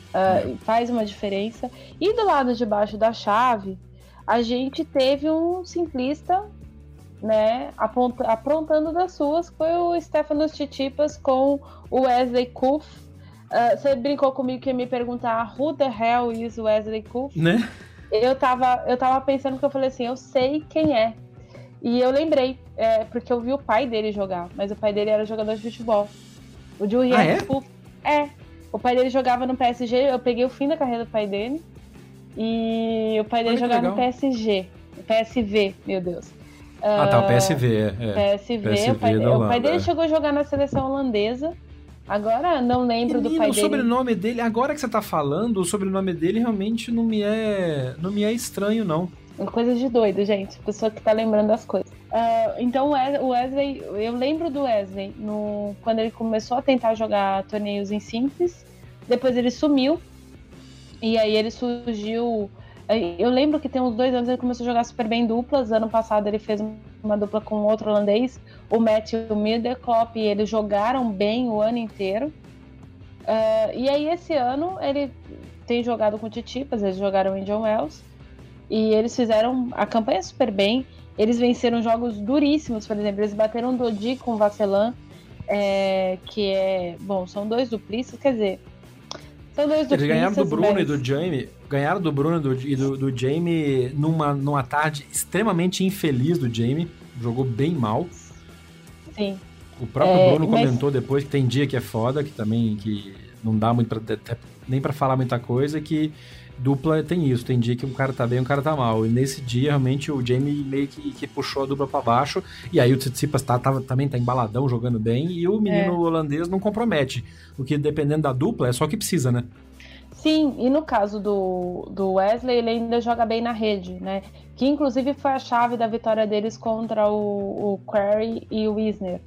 [SPEAKER 3] Uh, faz uma diferença. E do lado de baixo da chave, a gente teve um simplista, né, aprontando das suas, foi o Stefanos Titipas com o Wesley Kuff. Uh, você brincou comigo que ia me perguntar who the hell is Wesley Kuff?
[SPEAKER 2] Né?
[SPEAKER 3] Eu tava, eu tava pensando que eu falei assim, eu sei quem é. E eu lembrei, é, porque eu vi o pai dele jogar, mas o pai dele era jogador de futebol. O Julian
[SPEAKER 2] ah, é?
[SPEAKER 3] Kuff. É. O pai dele jogava no PSG, eu peguei o fim da carreira do pai dele. E o pai dele Olha jogava no PSG. PSV, meu Deus.
[SPEAKER 2] Ah, tá, o PSV. É.
[SPEAKER 3] PSV, PSV o, pai, o pai dele chegou a jogar na seleção holandesa. Agora não lembro Menino, do pai
[SPEAKER 2] dele. O sobrenome dele, agora que você tá falando, o sobrenome dele realmente não me é, não me é estranho, não.
[SPEAKER 3] Coisa de doido, gente. Pessoa que tá lembrando das coisas. Uh, então o Wesley, eu lembro do Wesley no, quando ele começou a tentar jogar torneios em simples. Depois ele sumiu. E aí ele surgiu. Eu lembro que tem uns dois anos ele começou a jogar super bem duplas. Ano passado ele fez uma dupla com outro holandês, o Matthew Middelkop, e eles jogaram bem o ano inteiro. Uh, e aí esse ano ele tem jogado com o Titipas, eles jogaram em John Wells. E eles fizeram a campanha super bem. Eles venceram jogos duríssimos, por exemplo, eles bateram Dodi com o Vacelan, é, que é. Bom, são dois duplistas, quer dizer,
[SPEAKER 2] são dois Eles ganharam do Bruno mas... e do Jamie. Ganharam do Bruno do, e do, do Jamie numa, numa tarde extremamente infeliz do Jamie. Jogou bem mal.
[SPEAKER 3] Sim.
[SPEAKER 2] O próprio é, Bruno mas... comentou depois que tem dia que é foda, que também que não dá muito pra, nem para falar muita coisa, que dupla tem isso, tem dia que um cara tá bem e um cara tá mal. E nesse dia, realmente, o Jamie meio que, que puxou a dupla para baixo. E aí o Tsitsipas tá, tá, também tá embaladão, jogando bem. E o menino é. holandês não compromete. O que, dependendo da dupla, é só o que precisa, né?
[SPEAKER 3] Sim, e no caso do, do Wesley, ele ainda joga bem na rede, né? Que inclusive foi a chave da vitória deles contra o, o Query e o Wisner.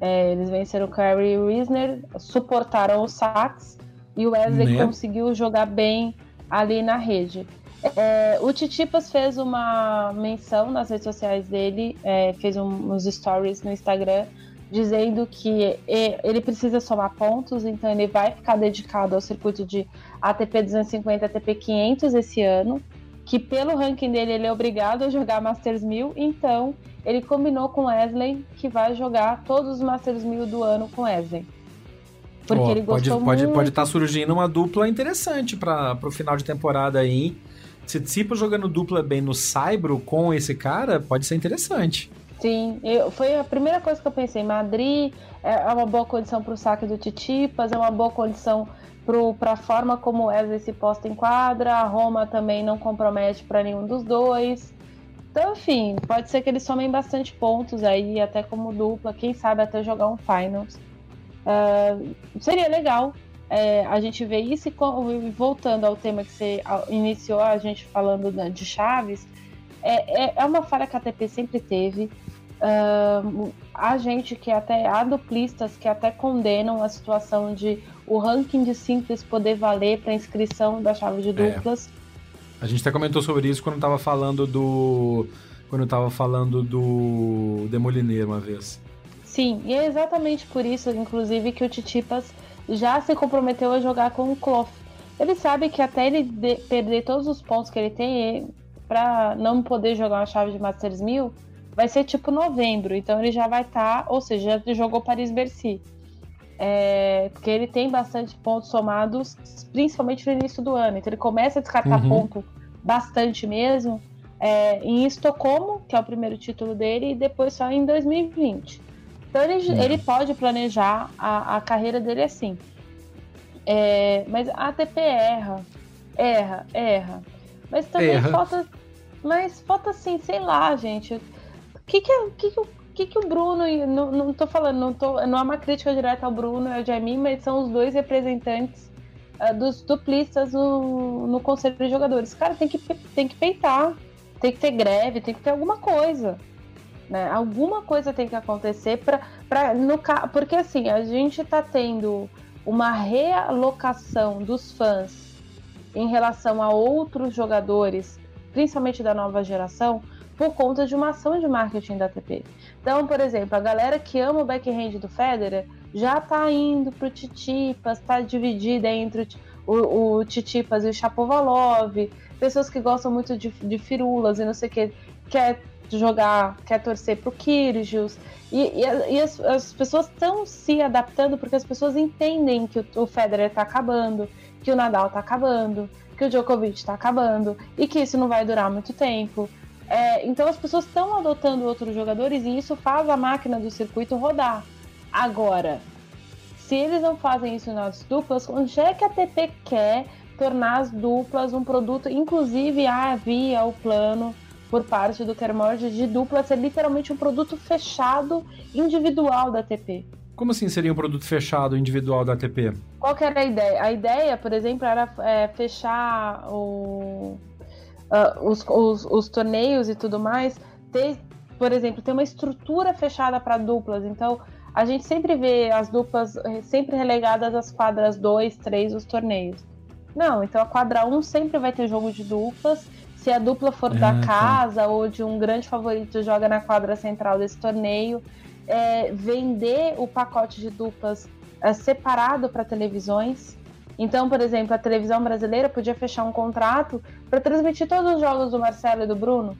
[SPEAKER 3] É, eles venceram o Query e o Wisner, suportaram o Sachs e o Wesley né? conseguiu jogar bem ali na rede. É, o Titipas fez uma menção nas redes sociais dele, é, fez um, uns stories no Instagram, dizendo que ele precisa somar pontos, então ele vai ficar dedicado ao circuito de ATP 250 ATP 500 esse ano, que pelo ranking dele ele é obrigado a jogar Masters 1000, então ele combinou com Wesley que vai jogar todos os Masters 1000 do ano com Wesley. Porque oh, ele gostou
[SPEAKER 2] pode, muito. Pode estar tá surgindo uma dupla interessante para o final de temporada aí. Se Tsipa jogando dupla bem no Saibro com esse cara, pode ser interessante.
[SPEAKER 3] Sim, eu, foi a primeira coisa que eu pensei. Madrid é, é uma boa condição para o saque do Titipas, é uma boa condição para a forma como Wesley se posta em quadra. A Roma também não compromete para nenhum dos dois. Então, enfim, pode ser que eles somem bastante pontos aí, até como dupla. Quem sabe até jogar um Finals. Uh, seria legal é, a gente ver isso e voltando ao tema que você iniciou a gente falando de Chaves, é, é, é uma falha que a ATP sempre teve. Uh, há gente que até há duplistas que até condenam a situação de o ranking de simples poder valer para inscrição da chave de é. duplas.
[SPEAKER 2] A gente até comentou sobre isso quando estava falando do quando estava falando do Demolineiro uma vez.
[SPEAKER 3] Sim, e é exatamente por isso, inclusive, que o Titipas já se comprometeu a jogar com o Clough. Ele sabe que até ele perder todos os pontos que ele tem para não poder jogar uma chave de Masters 1000, vai ser tipo novembro. Então ele já vai estar, tá, ou seja, já jogou Paris-Bercy. É, porque ele tem bastante pontos somados, principalmente no início do ano. Então ele começa a descartar uhum. ponto bastante mesmo é, em Estocolmo, que é o primeiro título dele, e depois só em 2020. Então ele, ele pode planejar a, a carreira dele assim. É, mas a ATP erra, erra, erra. Mas também erra. falta. Mas falta assim, sei lá, gente. O que que, que, que, que, que o Bruno, não, não tô falando, não, tô, não é uma crítica direta ao Bruno e ao Jaime, mas são os dois representantes uh, dos duplistas no, no Conselho de Jogadores. Cara, tem que, tem que peitar, tem que ter greve, tem que ter alguma coisa. Né? Alguma coisa tem que acontecer para. Porque assim, a gente está tendo uma realocação dos fãs em relação a outros jogadores, principalmente da nova geração, por conta de uma ação de marketing da ATP. Então, por exemplo, a galera que ama o backhand do Federer já está indo para o Titipas, está dividida entre o, o Titipas e o Chapovalov, pessoas que gostam muito de, de firulas e não sei o que, quer jogar, quer torcer pro Kyrgios. E, e, e as, as, pessoas estão se adaptando porque as pessoas entendem que o, o Federer está acabando, que o Nadal está acabando, que o Djokovic está acabando e que isso não vai durar muito tempo. É, então as pessoas estão adotando outros jogadores e isso faz a máquina do circuito rodar. Agora, se eles não fazem isso nas duplas, onde é que a ATP quer tornar as duplas um produto? Inclusive, havia o plano por parte do Kermode de dupla ser literalmente um produto fechado individual da ATP.
[SPEAKER 2] Como assim seria um produto fechado individual da ATP?
[SPEAKER 3] Qual que era a ideia? A ideia, por exemplo, era é, fechar o uh, os, os, os torneios e tudo mais, ter, por exemplo, ter uma estrutura fechada para duplas. Então, a gente sempre vê as duplas eh, sempre relegadas às quadras 2, 3 dos torneios. Não, então a quadra 1 um sempre vai ter jogo de duplas. Se a dupla for da tá. casa tá. ou de um grande favorito joga na quadra central desse torneio, é, vender o pacote de duplas é, separado para televisões. Então, por exemplo, a televisão brasileira podia fechar um contrato para transmitir todos os jogos do Marcelo e do Bruno,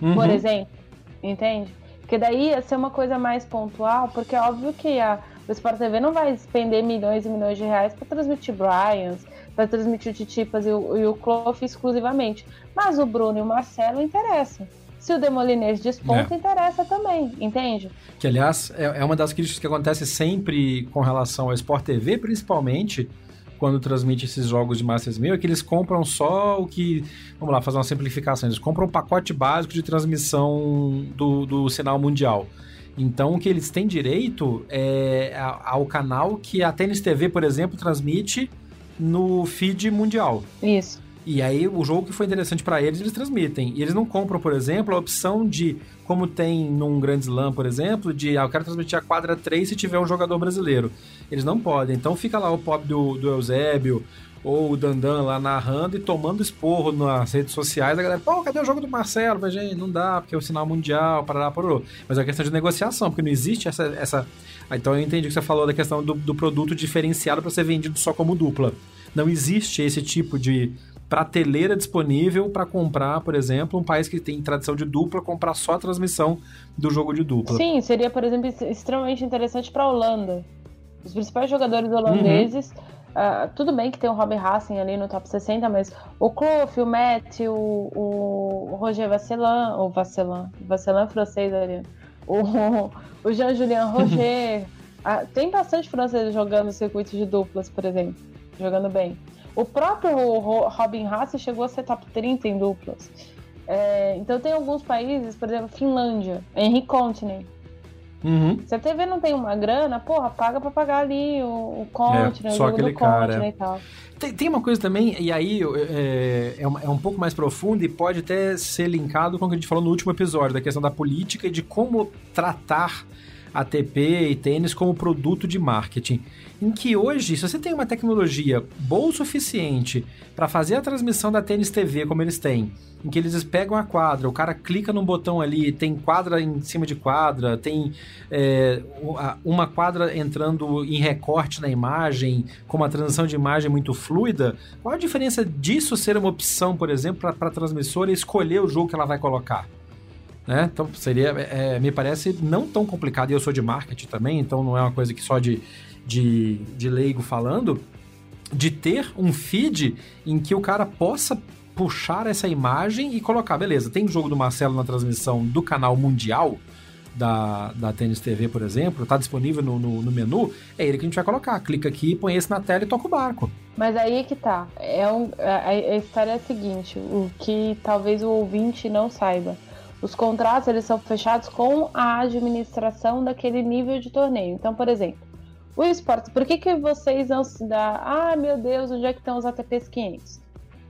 [SPEAKER 3] uhum. por exemplo, entende? Porque daí ia ser uma coisa mais pontual, porque é óbvio que a, o Sport TV não vai despender milhões e milhões de reais para transmitir Bryans, para transmitir o Titipas e o, e o Clough exclusivamente. Mas o Bruno e o Marcelo interessam. Se o Demoliner desponta, é. interessa também, entende?
[SPEAKER 2] Que, aliás, é, é uma das críticas que acontece sempre com relação ao Sport TV, principalmente quando transmite esses jogos de Masters 1000 é que eles compram só o que. Vamos lá, fazer uma simplificação. Eles compram um pacote básico de transmissão do, do sinal mundial. Então, o que eles têm direito é ao canal que a Tênis TV, por exemplo, transmite no feed mundial.
[SPEAKER 3] Isso.
[SPEAKER 2] E aí, o jogo que foi interessante para eles, eles transmitem. E eles não compram, por exemplo, a opção de, como tem num Grand Slam, por exemplo, de, ah, eu quero transmitir a quadra 3 se tiver um jogador brasileiro. Eles não podem. Então fica lá o pop do, do Eusébio ou o Dandan lá narrando e tomando esporro nas redes sociais. A galera, pô, cadê o jogo do Marcelo? Mas, gente, não dá, porque é o sinal mundial, parará, parou. Mas é uma questão de negociação, porque não existe essa. essa... Ah, então eu entendi que você falou da questão do, do produto diferenciado para ser vendido só como dupla. Não existe esse tipo de prateleira disponível para comprar, por exemplo, um país que tem tradição de dupla, comprar só a transmissão do jogo de dupla.
[SPEAKER 3] Sim, seria, por exemplo, extremamente interessante para a Holanda. Os principais jogadores holandeses. Uhum. Uh, tudo bem que tem o Robin Hassen ali no top 60, mas o Clough, o Matt, o, o Roger Vasselin, o Vasselin, Vasselin francês ali, o, o Jean-Julien Roger. uh, tem bastante franceses jogando circuitos de duplas, por exemplo, jogando bem. O próprio Robin Haas chegou a ser top 30 em duplas. É, então tem alguns países, por exemplo, Finlândia, Henry Continent. Uhum. Se a TV não tem uma grana, porra, paga pra pagar ali o, o Continent, é, só o aquele cara. É. e tal.
[SPEAKER 2] Tem, tem, uma coisa também, e aí é, é, é, um pouco mais profundo e pode até ser linkado com o que a gente falou no último episódio, da questão da política e de como tratar ATP e tênis como produto de marketing. Em que hoje, se você tem uma tecnologia boa o suficiente para fazer a transmissão da Tênis TV como eles têm, em que eles pegam a quadra, o cara clica num botão ali, tem quadra em cima de quadra, tem é, uma quadra entrando em recorte na imagem, com uma transição de imagem muito fluida, qual a diferença disso ser uma opção, por exemplo, para a transmissora escolher o jogo que ela vai colocar? Né? Então seria, é, me parece não tão complicado, e eu sou de marketing também, então não é uma coisa que só de, de, de leigo falando, de ter um feed em que o cara possa puxar essa imagem e colocar, beleza, tem o jogo do Marcelo na transmissão do canal mundial da, da Tênis TV, por exemplo, tá disponível no, no, no, menu, é ele que a gente vai colocar. Clica aqui, põe esse na tela e toca o barco.
[SPEAKER 3] Mas aí que tá. É um, a, a história é a seguinte, o que talvez o ouvinte não saiba Os contratos eles são fechados com a administração daquele nível de torneio. Então, por exemplo, o esporte, por que, que vocês não se dá? Ah, meu Deus, onde é que estão os ATPs 500?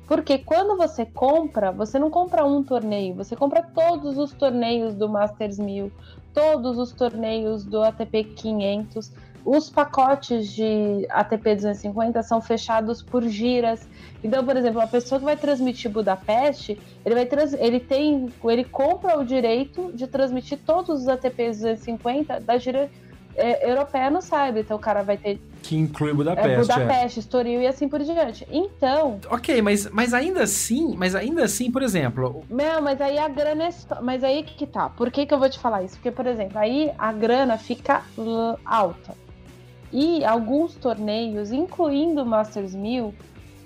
[SPEAKER 3] Porque quando você compra, você não compra um torneio, você compra todos os torneios do Masters 1000, todos os torneios do ATP 500. Os pacotes de ATP 250 são fechados por giras. Então, por exemplo, a pessoa que vai transmitir Budapeste, ele vai trans... ele tem, ele compra o direito de transmitir todos os ATPs 250 da gira é, europeia no Cyber. Então o cara vai ter.
[SPEAKER 2] Que inclui Budapeste.
[SPEAKER 3] É, Budapeste, é. Estoril e assim por diante. Então.
[SPEAKER 2] Ok, mas, mas ainda assim, mas ainda assim, por exemplo.
[SPEAKER 3] Não, mas aí a grana é. Mas aí que tá. Por que, que eu vou te falar isso? Porque, por exemplo, aí a grana fica alta. E alguns torneios, incluindo o Masters 1000,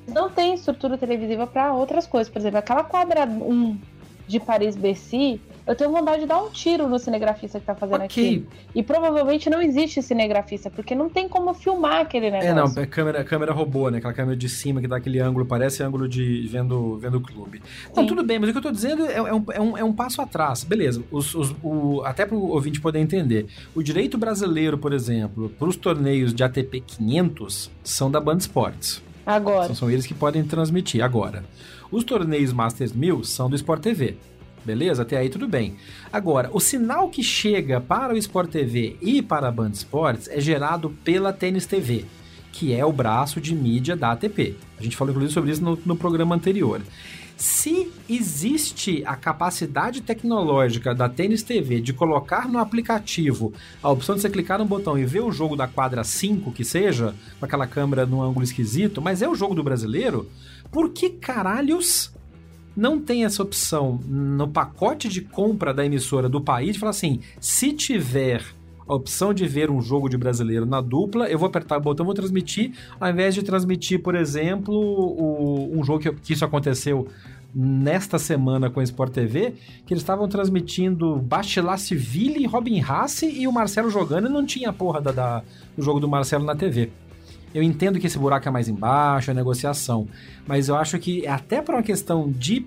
[SPEAKER 3] não tem estrutura televisiva para outras coisas. Por exemplo, aquela quadra 1 de Paris-Bercy eu tenho vontade de dar um tiro no cinegrafista que tá fazendo okay. aquilo. E provavelmente não existe cinegrafista, porque não tem como filmar aquele negócio.
[SPEAKER 2] É, não, é câmera, câmera robô, né? Aquela câmera de cima que dá aquele ângulo, parece ângulo de vendo, vendo o clube. Então, tudo bem, mas o que eu tô dizendo é, é, um, é, um, é um passo atrás. Beleza, os, os, o, até pro ouvinte poder entender. O direito brasileiro, por exemplo, para os torneios de ATP 500 são da Band Esportes.
[SPEAKER 3] Agora.
[SPEAKER 2] São, são eles que podem transmitir agora. Os torneios Masters 1000 são do Sport TV. Beleza? Até aí tudo bem. Agora, o sinal que chega para o Sport TV e para a Band Esportes é gerado pela Tênis TV, que é o braço de mídia da ATP. A gente falou inclusive sobre isso no, no programa anterior. Se existe a capacidade tecnológica da Tênis TV de colocar no aplicativo a opção de você clicar no botão e ver o jogo da quadra 5, que seja, com aquela câmera num ângulo esquisito, mas é o jogo do brasileiro, por que caralhos não tem essa opção no pacote de compra da emissora do país de falar assim: se tiver a opção de ver um jogo de brasileiro na dupla, eu vou apertar o botão, vou transmitir, ao invés de transmitir, por exemplo, o, um jogo que, que isso aconteceu nesta semana com a Sport TV, que eles estavam transmitindo Bastilasciville, Robin Hasse e o Marcelo jogando e não tinha a porra da, da, do jogo do Marcelo na TV. Eu entendo que esse buraco é mais embaixo, é negociação, mas eu acho que até para uma questão de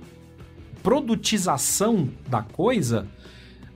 [SPEAKER 2] produtização da coisa,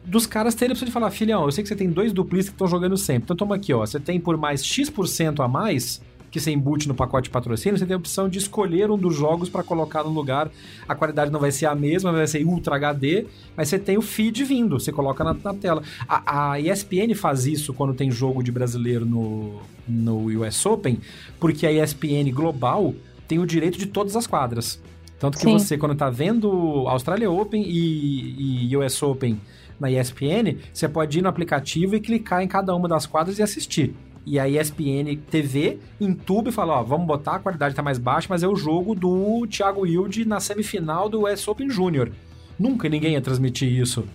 [SPEAKER 2] dos caras terem a de falar, filhão, eu sei que você tem dois duplistas que estão jogando sempre, então toma aqui, ó, você tem por mais X% a mais, que você embute no pacote de patrocínio, você tem a opção de escolher um dos jogos para colocar no lugar. A qualidade não vai ser a mesma, vai ser Ultra HD, mas você tem o feed vindo, você coloca na, na tela. A, a, ESPN faz isso quando tem jogo de brasileiro no, no US Open, porque a ESPN Global tem o direito de todas as quadras. Tanto que Sim. você, quando tá vendo Australia Open e, e US Open na ESPN, você pode ir no aplicativo e clicar em cada uma das quadras e assistir. E a ESPN TV entuba e fala: Ó, vamos botar, a qualidade tá mais baixa, mas é o jogo do Thiago Wilde na semifinal do US Open Júnior. Nunca ninguém ia transmitir isso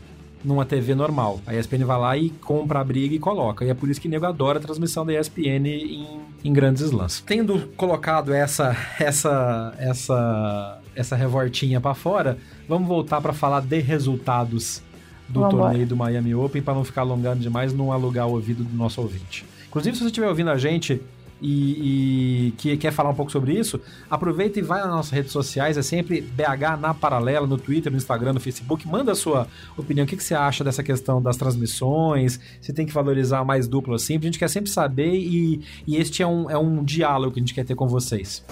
[SPEAKER 2] numa TV normal. A ESPN vai lá e compra a briga e coloca. E é por isso que o nego adora a transmissão da ESPN em, em grandes slams. Tendo colocado essa essa essa essa revoltinha para fora, vamos voltar para falar de resultados do Vambora. torneio do Miami Open para não ficar alongando demais, não alugar o ouvido do nosso ouvinte. Inclusive, se você estiver ouvindo a gente e, e, que quer falar um pouco sobre isso, aproveita e vai nas nossas redes sociais, é sempre BH na Paralela, no Twitter, no Instagram, no Facebook, manda a sua opinião, o que, que você acha dessa questão das transmissões, se tem que valorizar mais duplo assim, a gente quer sempre saber e, e este é um, é um diálogo que a gente quer ter com vocês.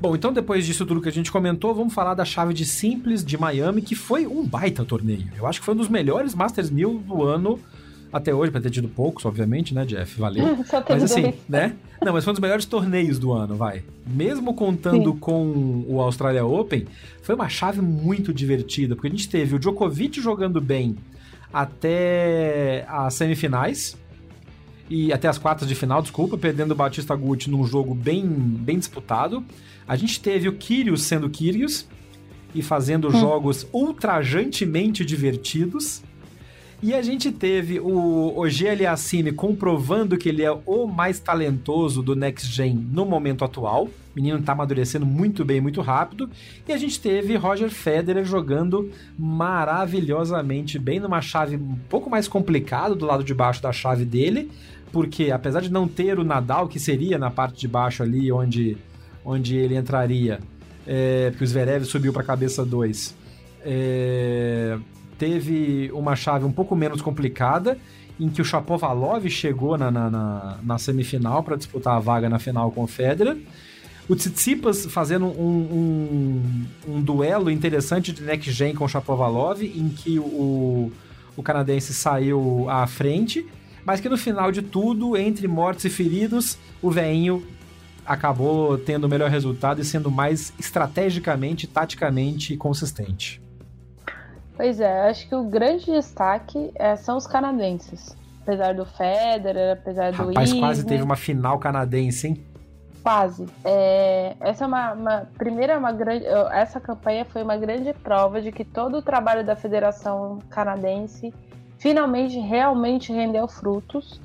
[SPEAKER 2] Bom, então depois disso tudo que a gente comentou, vamos falar da chave de simples de Miami, que foi um baita torneio. Eu acho que foi um dos melhores Masters 1000 do ano até hoje, pra ter tido poucos, obviamente, né, Jeff? Valeu.
[SPEAKER 3] Só
[SPEAKER 2] mas assim,
[SPEAKER 3] dois.
[SPEAKER 2] né? Não, mas foi um dos melhores torneios do ano, vai. Mesmo contando Sim. com o Australia Open, foi uma chave muito divertida, porque a gente teve o Djokovic jogando bem até as semifinais, e até as quartas de final, desculpa, perdendo o Batista Gucci num jogo bem, bem disputado. A gente teve o Kyrios sendo Kyrios e fazendo hum. jogos ultrajantemente divertidos. E a gente teve o Ogier Aliassime comprovando que ele é o mais talentoso do Next Gen no momento atual. O menino tá amadurecendo muito bem, muito rápido. E a gente teve Roger Federer jogando maravilhosamente bem numa chave um pouco mais complicada do lado de baixo da chave dele, porque apesar de não ter o Nadal, que seria na parte de baixo ali onde, onde ele entraria, é, porque o Zverev subiu para a cabeça 2, é, teve uma chave um pouco menos complicada, em que o Chapovalov chegou na, na, na, na semifinal para disputar a vaga na final com o Federer. O Tsitsipas fazendo um, um, um duelo interessante de next gen com o Chapovalov, em que o, o canadense saiu à frente, mas que no final de tudo, entre mortos e feridos, o veinho acabou tendo o melhor resultado e sendo mais estrategicamente, taticamente consistente.
[SPEAKER 3] Pois é, acho que o grande destaque é, são os canadenses. Apesar do Federer, apesar do
[SPEAKER 2] Rapaz, quase teve uma final canadense, hein?
[SPEAKER 3] Quase. É, essa é uma, uma, primeira uma grande, essa campanha foi uma grande prova de que todo o trabalho da Federação Canadense finalmente realmente rendeu frutos.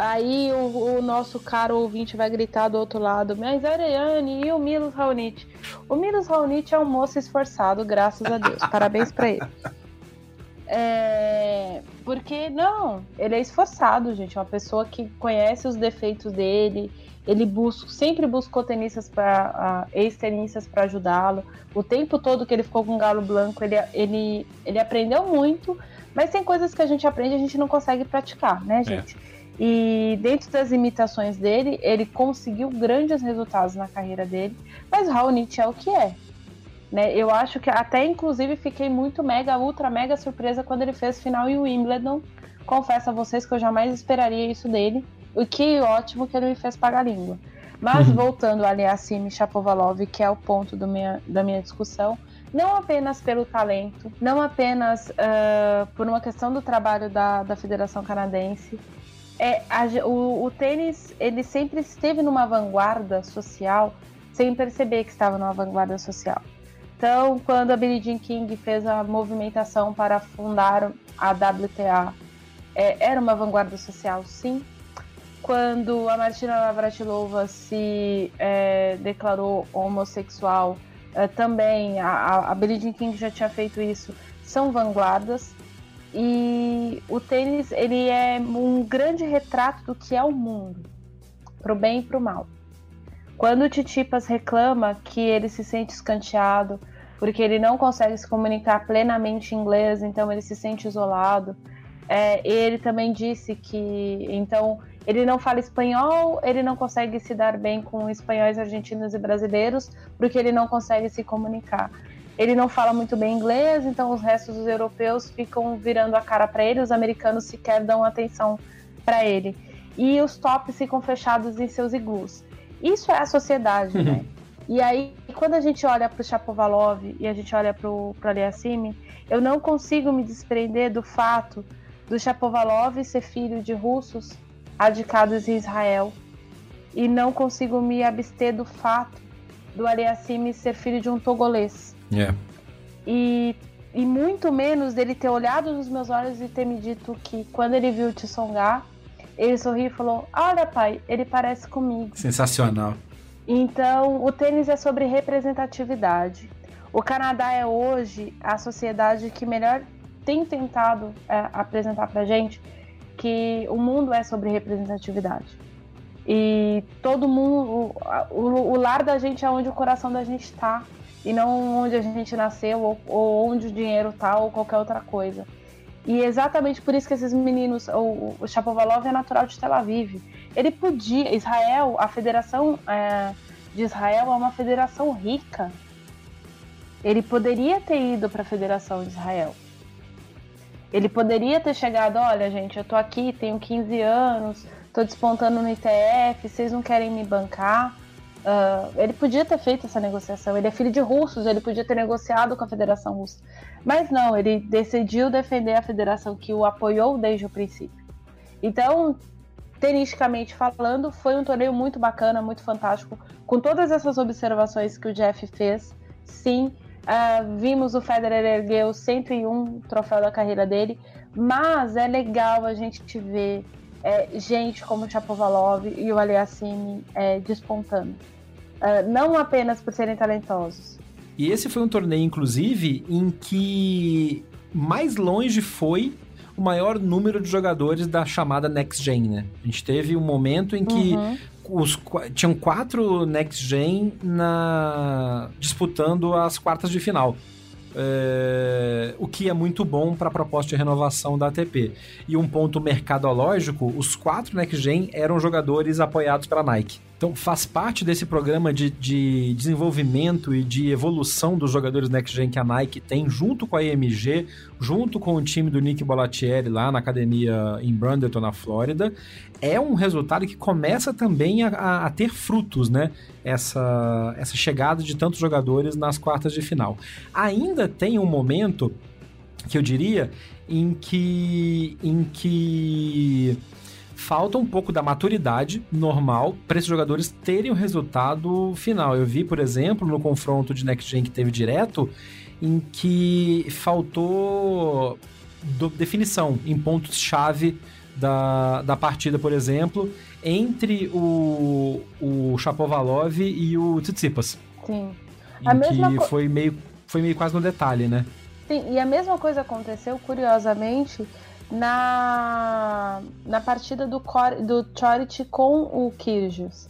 [SPEAKER 3] Aí o, o, nosso caro ouvinte vai gritar do outro lado, mas Ariane e o Milos Raonic? O Milos Raonic é um moço esforçado, graças a Deus. Parabéns para ele. É, porque, não, ele é esforçado, gente. É uma pessoa que conhece os defeitos dele. Ele busca, sempre buscou tenistas para uh, ex-tenistas para ajudá-lo. O tempo todo que ele ficou com o Galo Blanco, ele, ele, ele aprendeu muito. Mas tem coisas que a gente aprende e a gente não consegue praticar, né, é. gente? É. E dentro das imitações dele, ele conseguiu grandes resultados na carreira dele. Mas Raonic é o que é. Né? Eu acho que até inclusive fiquei muito mega, ultra mega surpresa quando ele fez final em Wimbledon. Confesso a vocês que eu jamais esperaria isso dele. O que ótimo que ele me fez pagar a língua. Mas uhum. voltando ali a Simi Chapovalov, que é o ponto minha, da minha discussão, não apenas pelo talento, não apenas uh, por uma questão do trabalho da, da Federação Canadense, é, a, o, o, tênis ele sempre esteve numa vanguarda social sem perceber que estava numa vanguarda social. Então, quando a Billie Jean King fez a movimentação para fundar a WTA, é, era uma vanguarda social, sim. Quando a Martina Navratilova se é, declarou homossexual, é, também a, a Billie Jean King já tinha feito isso. São vanguardas. E o tênis, ele é um grande retrato do que é o mundo, pro bem e pro mal. Quando o Titipas reclama que ele se sente escanteado, porque ele não consegue se comunicar plenamente em inglês, então ele se sente isolado. É, ele também disse que então ele não fala espanhol, ele não consegue se dar bem com espanhóis, argentinos e brasileiros, porque ele não consegue se comunicar. Ele não fala muito bem inglês, então os restos dos europeus ficam virando a cara para ele, os americanos sequer dão atenção para ele. E os tops ficam fechados em seus iglus. Isso é a sociedade, uhum. né? E aí, quando a gente olha para o Chapovalov e a gente olha para o Aliassime, eu não consigo me desprender do fato do Chapovalov ser filho de russos radicados em Israel e não consigo me abster do fato do Aliassime ser filho de um togolês.
[SPEAKER 2] Yeah.
[SPEAKER 3] E, e muito menos dele ter olhado nos meus olhos e ter me dito que quando ele viu o Tsonga, ele sorriu e falou: Olha, pai, ele parece comigo.
[SPEAKER 2] Sensacional.
[SPEAKER 3] Então, o tênis é sobre representatividade. O Canadá é hoje a sociedade que melhor tem tentado é, apresentar pra gente que o mundo é sobre representatividade. E todo mundo, o, o, o lar da gente é onde o coração da gente está e não onde a gente nasceu ou, ou onde o dinheiro tá ou qualquer outra coisa. E exatamente por isso que esses meninos, o, o Chapovalov é natural de Tel Aviv. Ele podia, Israel, a federação é, de Israel é uma federação rica. Ele poderia ter ido para a federação de Israel. Ele poderia ter chegado, olha gente, eu tô aqui, tenho 15 anos, tô despontando no ITF, vocês não querem me bancar. Uh, ele podia ter feito essa negociação. Ele é filho de russos, ele podia ter negociado com a Federação Russa. Mas não, ele decidiu defender a federação que o apoiou desde o princípio. Então, tenisticamente falando, foi um torneio muito bacana, muito fantástico. Com todas essas observações que o Jeff fez, sim, uh, vimos o Federer erguer o 101 troféu da carreira dele, Mas é legal a gente ver é, gente como o Chapovalov e o Aliassime é, despontando. Uh, não apenas por serem talentosos.
[SPEAKER 2] E esse foi um torneio, inclusive, em que mais longe foi o maior número de jogadores da chamada Next Gen, né? A gente teve um momento em que uhum. os, tinham quatro Next Gen na, disputando as quartas de final. É, o que é muito bom para a proposta de renovação da ATP. E um ponto mercadológico: os quatro Next Gen eram jogadores apoiados pela Nike. Então, faz parte desse programa de, de desenvolvimento e de evolução dos jogadores Next Gen que a Nike tem, junto com a EMG, junto com o time do Nick Bolatieri lá na academia em Brandon, na Flórida. É um resultado que começa também a, a ter frutos, né? Essa, essa chegada de tantos jogadores nas quartas de final. Ainda tem um momento que eu diria em que. em que falta um pouco da maturidade normal para esses jogadores terem o resultado final. Eu vi, por exemplo, no confronto de Next Gen que teve direto, em que faltou definição em pontos-chave da, da partida, por exemplo, entre o, o Chapovalov e o Tsitsipas.
[SPEAKER 3] Sim.
[SPEAKER 2] A mesma que foi meio, foi meio quase no detalhe, né?
[SPEAKER 3] Sim, e a mesma coisa aconteceu, curiosamente, na, na partida do, do Chorit com o Kyrgios.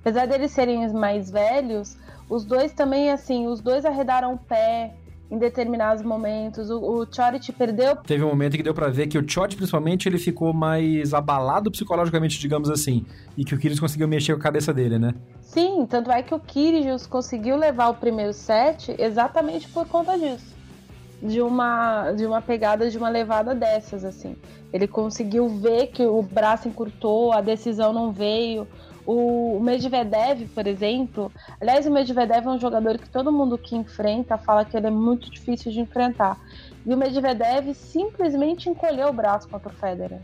[SPEAKER 3] Apesar deles serem os mais velhos, os dois também, assim, os dois arredaram o pé em determinados momentos. O, o Chorit perdeu.
[SPEAKER 2] Teve um momento que deu para ver que o Chorit, principalmente, ele ficou mais abalado psicologicamente, digamos assim, e que o Kyrgios conseguiu mexer com a cabeça dele, né?
[SPEAKER 3] Sim, tanto é que o Kyrgios conseguiu levar o primeiro set exatamente por conta disso de uma, de uma pegada, de uma levada dessas, assim. Ele conseguiu ver que o braço encurtou, a decisão não veio. O Medvedev, por exemplo, aliás, o Medvedev é um jogador que todo mundo que enfrenta fala que ele é muito difícil de enfrentar. E o Medvedev simplesmente encolheu o braço contra o Federer.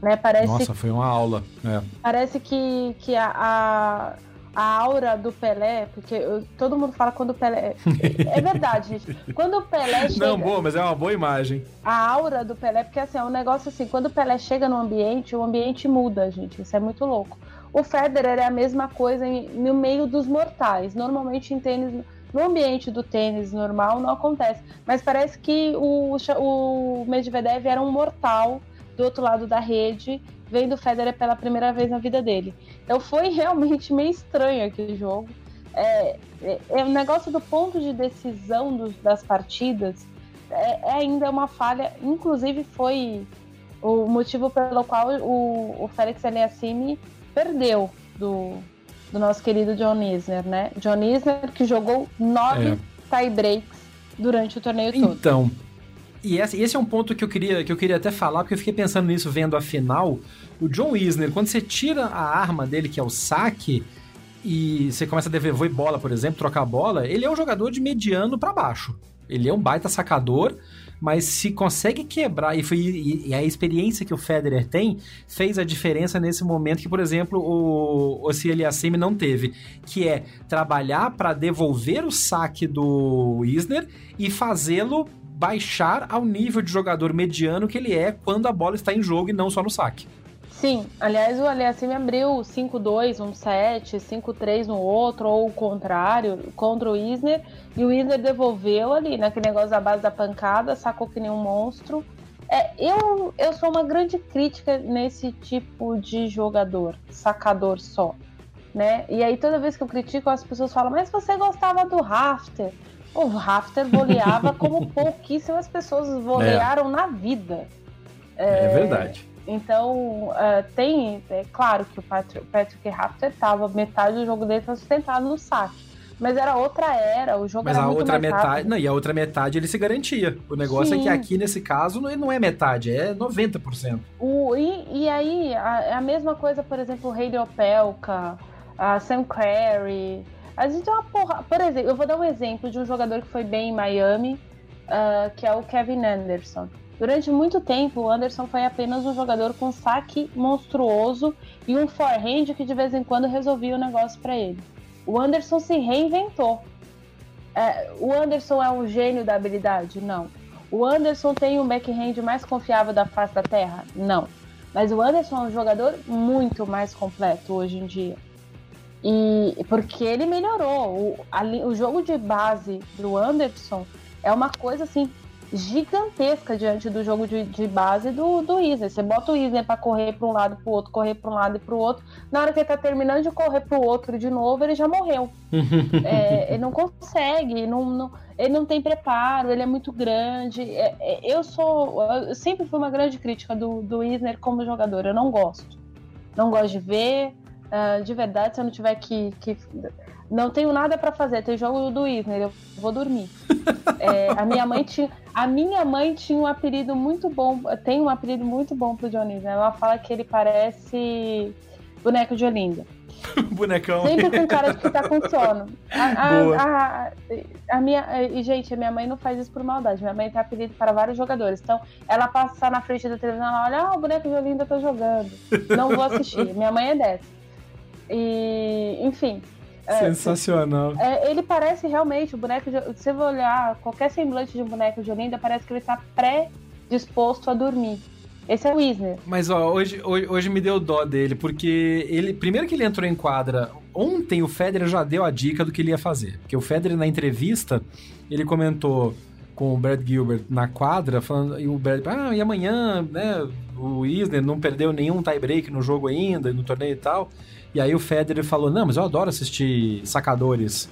[SPEAKER 3] Né? Parece,
[SPEAKER 2] Nossa, foi uma aula. É.
[SPEAKER 3] Parece que, que a, a a aura do Pelé, porque eu, todo mundo fala quando o Pelé. é verdade, gente. Quando o Pelé chega.
[SPEAKER 2] Não, boa, mas é uma boa imagem.
[SPEAKER 3] A aura do Pelé, porque assim, é um negócio assim, quando o Pelé chega no ambiente, o ambiente muda, gente. Isso é muito louco. O Federer é a mesma coisa em, no meio dos mortais. Normalmente em tênis. No ambiente do tênis normal não acontece. Mas parece que o, o Medvedev era um mortal do outro lado da rede vendo o Federer pela primeira vez na vida dele. Então foi realmente meio estranho aquele jogo. É, é, é o negócio do ponto de decisão dos, das partidas é, é, ainda uma falha. Inclusive foi o motivo pelo qual o, o Félix Aliassime perdeu do, do nosso querido John Isner, né? John Isner que jogou nove é. tie breaks durante o torneio todo.
[SPEAKER 2] Então, e esse, esse, é um ponto que eu, queria, que eu queria até falar, porque eu fiquei pensando nisso vendo a final. O John Isner, quando você tira a arma dele, que é o saque, e você começa a devolver bola, por exemplo, trocar bola, ele é um jogador de mediano para baixo. Ele é um baita sacador, mas se consegue quebrar, e, foi, e, a experiência que o Federer tem fez a diferença nesse momento que, por exemplo, o Ossieliassime não teve, que é trabalhar para devolver o saque do Isner e fazê-lo baixar ao nível de jogador mediano que ele é quando a bola está em jogo e não só no saque.
[SPEAKER 3] Sim, aliás, o Aliassime abriu 5-2 um set, 5-3 no outro, ou o contrário, contra o Isner, e o Isner devolveu ali, naquele negócio da base da pancada, sacou que nem um monstro. É, eu, eu sou uma grande crítica nesse tipo de jogador, sacador só. Né? E aí toda vez que eu critico, as pessoas falam, mas você gostava do Rafter o Rafter voleava como pouquíssimas pessoas volearam é. na vida.
[SPEAKER 2] É, é verdade.
[SPEAKER 3] Então, uh, tem. É claro que o Patrick, Patrick Rafter estava, metade do jogo dele sustentado no saque. Mas era outra era, o jogo
[SPEAKER 2] Mas
[SPEAKER 3] era
[SPEAKER 2] a outra metade.
[SPEAKER 3] Rápido.
[SPEAKER 2] Não, e a outra metade ele se garantia. O negócio Sim. é que aqui, nesse caso, não é metade, é 90%.
[SPEAKER 3] O, e, e aí, a, a mesma coisa, por exemplo, o Rei Opelka, a Sam Querrey. A gente tem uma porra. Por exemplo, eu vou dar um exemplo de um jogador que foi bem em Miami, uh, que é o Kevin Anderson. Durante muito tempo, o Anderson foi apenas um jogador com saque monstruoso e um forehand que de vez em quando resolvia o negócio para ele. O Anderson se reinventou. É, o Anderson é um gênio da habilidade? Não. O Anderson tem o backhand mais confiável da face da terra? Não. Mas o Anderson é um jogador muito mais completo hoje em dia. E porque ele melhorou. O, a, o jogo de base do Anderson é uma coisa assim gigantesca diante do jogo de, de base do, do Isner. Você bota o Isner para correr para um lado para o outro, correr para um lado e para o outro. Na hora que ele tá terminando de correr para o outro de novo, ele já morreu. é, ele não consegue, não, não, ele não tem preparo, ele é muito grande. É, é, eu sou, eu sempre fui uma grande crítica do, do Isner como jogador. Eu não gosto, não gosto de ver. Uh, de verdade, se eu não tiver que, que não tenho nada para fazer, tem jogo do Isner, eu vou dormir. é, a minha mãe tinha, a minha mãe tinha um apelido muito bom, tem um apelido muito bom pro Johnny Isner. Ela fala que ele parece boneco de Olinda.
[SPEAKER 2] Bonecão.
[SPEAKER 3] Sempre com cara de que tá com sono. A, a, a, a, minha, e, gente, a minha mãe não faz isso por maldade. Minha mãe tem apelido para vários jogadores. Então, ela passa na frente da televisão, ela olha, ah, o boneco de Olinda tá jogando. Não vou assistir. Minha mãe é dessa. E, enfim,
[SPEAKER 2] é, Sensacional.
[SPEAKER 3] É, ele parece realmente o boneco de. Se você olhar qualquer semblante de um boneco de Olinda, parece que ele está pré-disposto a dormir. Esse é o Wisner.
[SPEAKER 2] Mas ó, hoje, hoje, hoje, me deu dó dele, porque ele. Primeiro que ele entrou em quadra. Ontem o Federer já deu a dica do que ele ia fazer. Porque o Federer, na entrevista, ele comentou com o Brad Gilbert na quadra, falando, e o Brad, ah, e amanhã, né, o Isner não perdeu nenhum tie-break no jogo ainda, no torneio e tal. E aí o Federer falou: Não, mas eu adoro assistir sacadores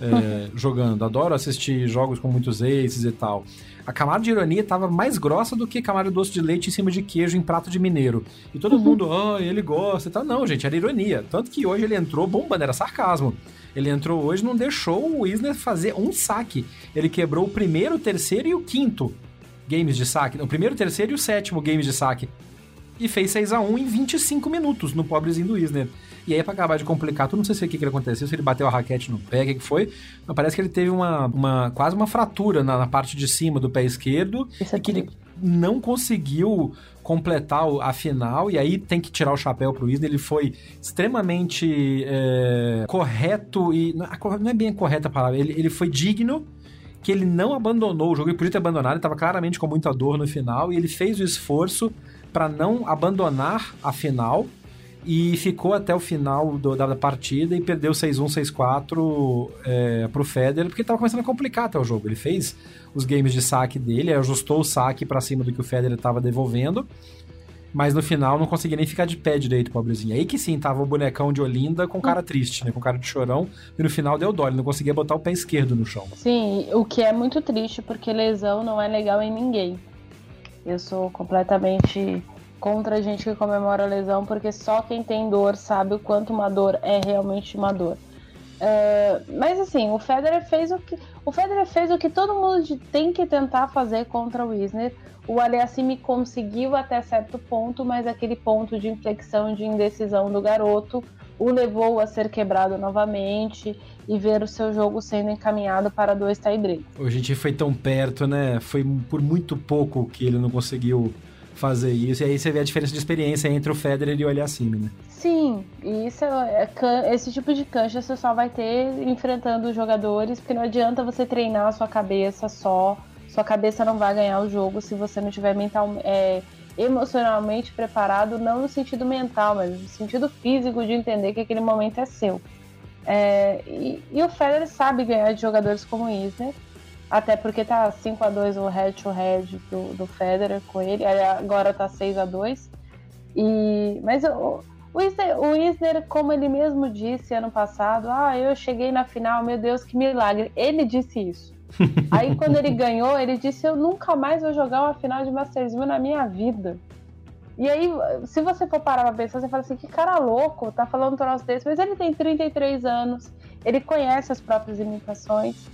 [SPEAKER 2] é, jogando, adoro assistir jogos com muitos aces e tal. A camada de ironia estava mais grossa do que camada de doce de leite em cima de queijo em prato de mineiro. E todo uhum. mundo, ah, ele gosta e tal. Não, gente, era ironia. Tanto que hoje ele entrou bombando, era sarcasmo. Ele entrou hoje não deixou o Wisner fazer um saque. Ele quebrou o primeiro, o terceiro e o quinto games de saque. O primeiro, o terceiro e o sétimo games de saque. E fez 6 a 1 em 25 minutos no pobrezinho do Wisner. E aí, pra acabar de complicar tudo, não sei se o que, que aconteceu, se ele bateu a raquete no pé, o que, que foi, mas parece que ele teve uma, uma quase uma fratura na, na parte de cima do pé esquerdo Isso e que ele não conseguiu completar a final, e aí tem que tirar o chapéu pro Isner. Ele foi extremamente é, correto e. Não é bem a correta a palavra, ele, ele foi digno que ele não abandonou o jogo. Ele podia ter abandonado, ele estava claramente com muita dor no final, e ele fez o esforço para não abandonar a final e ficou até o final do, da partida e perdeu 6-1, 6-4 é, pro Federer, porque tava começando a complicar até o jogo. Ele fez os games de saque dele, ajustou o saque para cima do que o Federer tava devolvendo, mas no final não conseguia nem ficar de pé direito, pobrezinho. Aí que sim, tava o bonecão de Olinda com cara triste, né? Com cara de chorão, e no final deu dó, ele não conseguia botar o pé esquerdo no chão.
[SPEAKER 3] Sim, o que é muito triste, porque lesão não é legal em ninguém. Eu sou completamente contra a gente que comemora a lesão, porque só quem tem dor sabe o quanto uma dor é realmente uma dor. É, mas assim, o Federer fez o que o Federer fez o que todo mundo tem que tentar fazer contra o Isner. O Aliassime conseguiu até certo ponto, mas aquele ponto de inflexão, de indecisão do garoto o levou a ser quebrado novamente e ver o seu jogo sendo encaminhado para dois tie-breaks.
[SPEAKER 2] A gente foi tão perto, né? Foi por muito pouco que ele não conseguiu fazer isso. E aí você vê a diferença de experiência entre o Federer e o Aliassime, né?
[SPEAKER 3] Sim, isso é, é, esse tipo de cancha você só vai ter enfrentando os jogadores, porque não adianta você treinar a sua cabeça só. Sua cabeça não vai ganhar o jogo se você não tiver mental, é, emocionalmente preparado, não no sentido mental, mas no sentido físico de entender que aquele momento é seu. É, e, e, o Federer sabe ganhar de jogadores como Isner. Até porque tá 5 a 2 o head to head do, do Federer com ele, agora tá 6 a 2 E mas o, o Isner, o Isner, como ele mesmo disse ano passado, ah, eu cheguei na final, meu Deus, que milagre. Ele disse isso. Aí quando ele ganhou, ele disse: Eu nunca mais vou jogar uma final de Masters 1000 na minha vida. E aí, se você for parar pra pensar, você fala assim: que cara louco, tá falando um troço desse. Mas ele tem 33 anos, ele conhece as próprias limitações.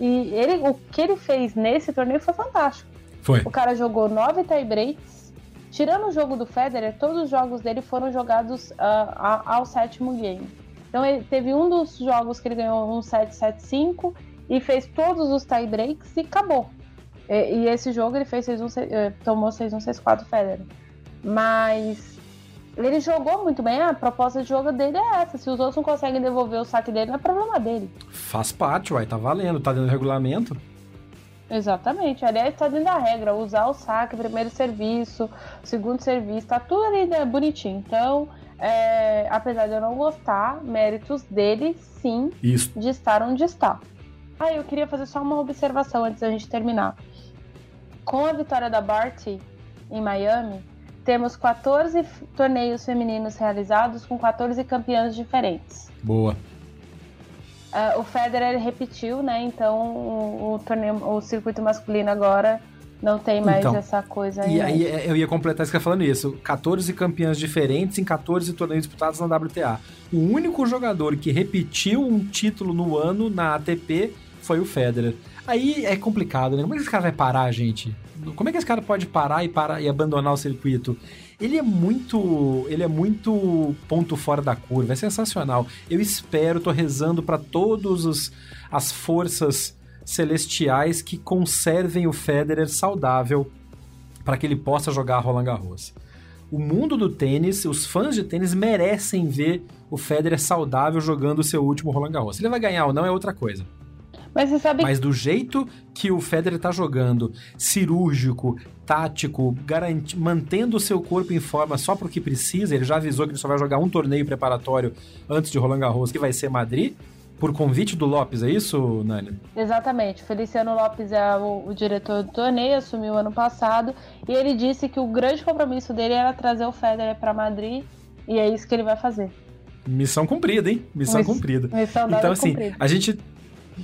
[SPEAKER 3] E ele, o que ele fez nesse torneio foi fantástico.
[SPEAKER 2] Foi.
[SPEAKER 3] O cara jogou nove tie-breaks. Tirando o jogo do Federer, todos os jogos dele foram jogados uh, ao sétimo game. Então ele teve um dos jogos que ele ganhou um 7-7-5 e fez todos os tie-breaks e acabou. E, e, esse jogo ele fez 6-1, eh, tomou 6-1, 6-4 Federer. Mas ele jogou muito bem, a proposta de jogo dele é essa. Se os outros não conseguem devolver o saque dele, não é problema dele.
[SPEAKER 2] Faz parte, uai, tá valendo, tá dentro do regulamento.
[SPEAKER 3] Exatamente. Aliás, está dentro da regra. Usar o saque, primeiro serviço, segundo serviço, tá tudo ali né, bonitinho. Então, é, apesar de eu não gostar, méritos dele, sim,
[SPEAKER 2] Isso.
[SPEAKER 3] de estar onde está. Ah, eu queria fazer só uma observação antes da gente terminar. Com a vitória da Barty em Miami, temos 14 torneios femininos realizados com 14 campeãs diferentes.
[SPEAKER 2] Boa.
[SPEAKER 3] Uh, o Federer repetiu, né? Então o, o, torneio, o circuito masculino agora não tem mais então, essa coisa
[SPEAKER 2] aí. E aí é, eu ia completar isso que falando isso. 14 campeãs diferentes em 14 torneios disputados na WTA. O único jogador que repetiu um título no ano na ATP foi o Federer. Aí é complicado, né? Como é que esse cara vai parar, gente? Como é que esse cara pode parar e parar e abandonar o circuito? Ele é muito, ele é muito ponto fora da curva, é sensacional. Eu espero, tô rezando para todos os, as forças celestiais que conservem o Federer saudável para que ele possa jogar Roland Garros. O mundo do tênis, os fãs de tênis merecem ver o Federer saudável jogando o seu último Roland Garros. Se ele vai ganhar ou não é outra coisa.
[SPEAKER 3] Mas você sabe.
[SPEAKER 2] Mas do jeito que o Federer tá jogando, cirúrgico, tático, garanti... mantendo o seu corpo em forma só pro que precisa, ele já avisou que ele só vai jogar um torneio preparatório antes de Roland Garros, que vai ser Madrid. Por convite do Lopes, é isso, Nani?
[SPEAKER 3] Exatamente. Feliciano Lopes é o, o, diretor do torneio, assumiu ano passado, e ele disse que o grande compromisso dele era trazer o Federer para Madrid, e é isso que ele vai fazer.
[SPEAKER 2] Missão cumprida, hein? Missão Miss, cumprida.
[SPEAKER 3] Missão
[SPEAKER 2] então, assim,
[SPEAKER 3] cumprida.
[SPEAKER 2] a gente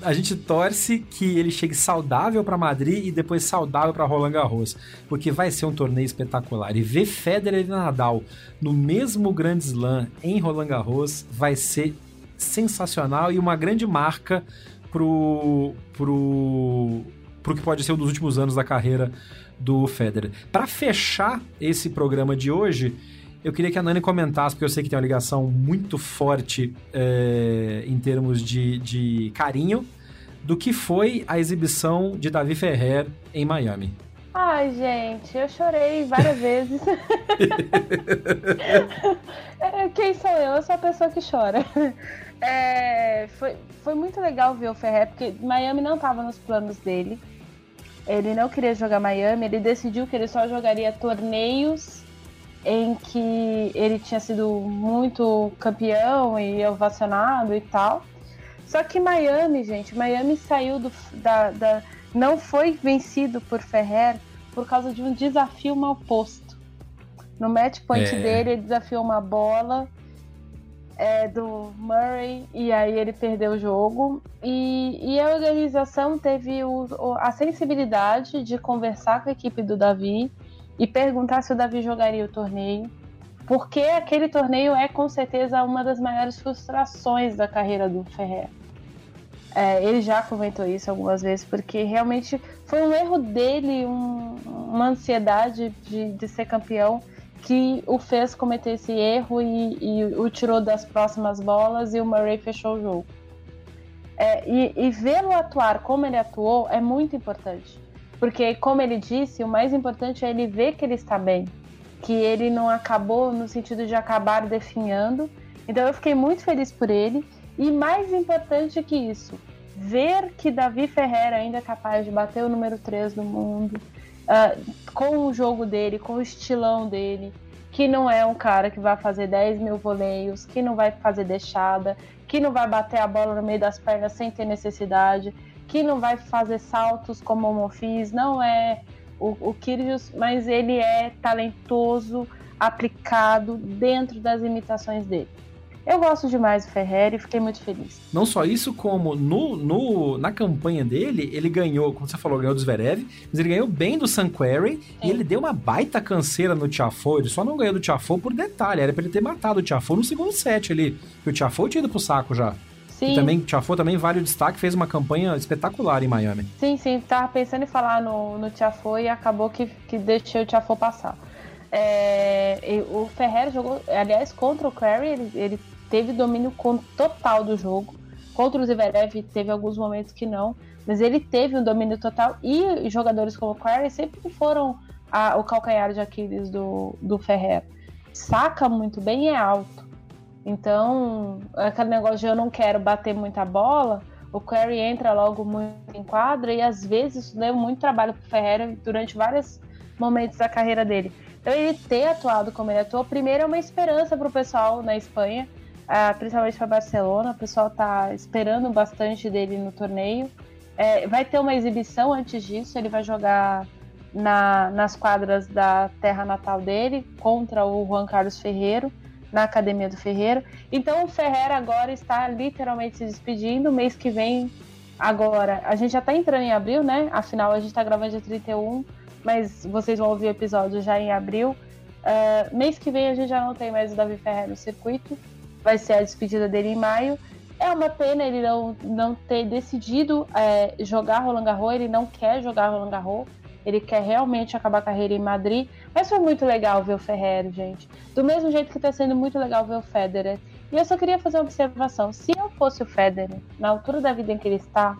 [SPEAKER 2] a gente torce que ele chegue saudável para Madrid e depois saudável para Roland Garros, porque vai ser um torneio espetacular. E ver Federer e Nadal no mesmo Grand Slam em Roland Garros vai ser sensacional e uma grande marca pro pro pro que pode ser um dos últimos anos da carreira do Federer. Para fechar esse programa de hoje, eu queria que a Nani comentasse, porque eu sei que tem uma ligação muito forte é, em termos de, de carinho, do que foi a exibição de Davi Ferrer em Miami.
[SPEAKER 3] Ai, gente, eu chorei várias vezes. É, quem sou eu? Eu sou a pessoa que chora. É, foi, foi muito legal ver o Ferrer, porque Miami não estava nos planos dele. Ele não queria jogar Miami, ele decidiu que ele só jogaria torneios em que ele tinha sido muito campeão e ovacionado e tal. Só que Miami, gente, Miami saiu do, da, da, não foi vencido por Ferrer por causa de um desafio mal posto. No match point é. dele, ele desafiou uma bola é, do Murray e aí ele perdeu o jogo. E, e a organização teve o, a sensibilidade de conversar com a equipe do Davi e perguntar se o Davi jogaria o torneio, porque aquele torneio é com certeza uma das maiores frustrações da carreira do Ferrer. É, ele já comentou isso algumas vezes, porque realmente foi um erro dele, um, uma ansiedade de, de, ser campeão, que o fez cometer esse erro e, e, o tirou das próximas bolas e o Murray fechou o jogo. É, e, e vê-lo atuar como ele atuou é muito importante. Porque, como ele disse, o mais importante é ele ver que ele está bem, que ele não acabou no sentido de acabar definhando. Então, eu fiquei muito feliz por ele. E mais importante que isso, ver que Davi Ferreira ainda é capaz de bater o número 3 do mundo, uh, com o jogo dele, com o estilão dele, que não é um cara que vai fazer 10 mil voleios, que não vai fazer deixada, que não vai bater a bola no meio das pernas sem ter necessidade que não vai fazer saltos como o Monfils, não é o, o Kyrgios, mas ele é talentoso, aplicado dentro das imitações dele. Eu gosto demais do Ferrer e fiquei muito feliz.
[SPEAKER 2] Não só isso, como no, no, na campanha dele, ele ganhou, como você falou, ganhou do Zverev, mas ele ganhou bem do Sanquery e ele deu uma baita canseira no Tiafoe. Ele só não ganhou do Tiafoe por detalhe, era pra ele ter matado o Tiafoe no segundo set ali, porque o Tiafoe tinha ido pro saco já. Sim. E também, Tiafoe também vale o destaque, fez uma campanha espetacular em Miami.
[SPEAKER 3] Sim, sim, tava pensando em falar no, no Tiafoe e acabou que, que deixou o Tiafoe passar. É, o Ferrer jogou, aliás, contra o Curry, ele, ele teve domínio total do jogo. Contra o Zverev teve alguns momentos que não, mas ele teve um domínio total e jogadores como o Curry sempre foram a, o calcanhar de Aquiles do, do Ferrer. Saca muito bem e é alto. Então, aquele negócio de eu não quero bater muita bola, O Curry entra logo muito em quadra e às vezes isso deu muito trabalho pro Ferreira durante vários momentos da carreira dele. Então ele ter atuado como ele atuou, primeiro é uma esperança pro pessoal na Espanha, uh, principalmente para Barcelona. O pessoal tá esperando bastante dele no torneio. É, vai ter uma exibição antes disso, ele vai jogar na, nas quadras da terra natal dele contra o Juan Carlos Ferreiro na academia do Ferreiro. Então o Ferreira agora está literalmente se despedindo. Mês que vem, agora, a gente já está entrando em abril, né? Afinal, a gente está gravando dia 31, mas vocês vão ouvir o episódio já em abril. Uh, mês que vem a gente já não tem mais o Davi Ferreira no circuito. Vai ser a despedida dele em maio. É uma pena ele não, não ter decidido é, jogar Roland Garros, ele não quer jogar Roland Garros ele quer realmente acabar a carreira em Madrid. Mas foi muito legal ver o Ferreiro, gente. Do mesmo jeito que está sendo muito legal ver o Federer. E eu só queria fazer uma observação. Se eu fosse o Federer, na altura da vida em que ele está,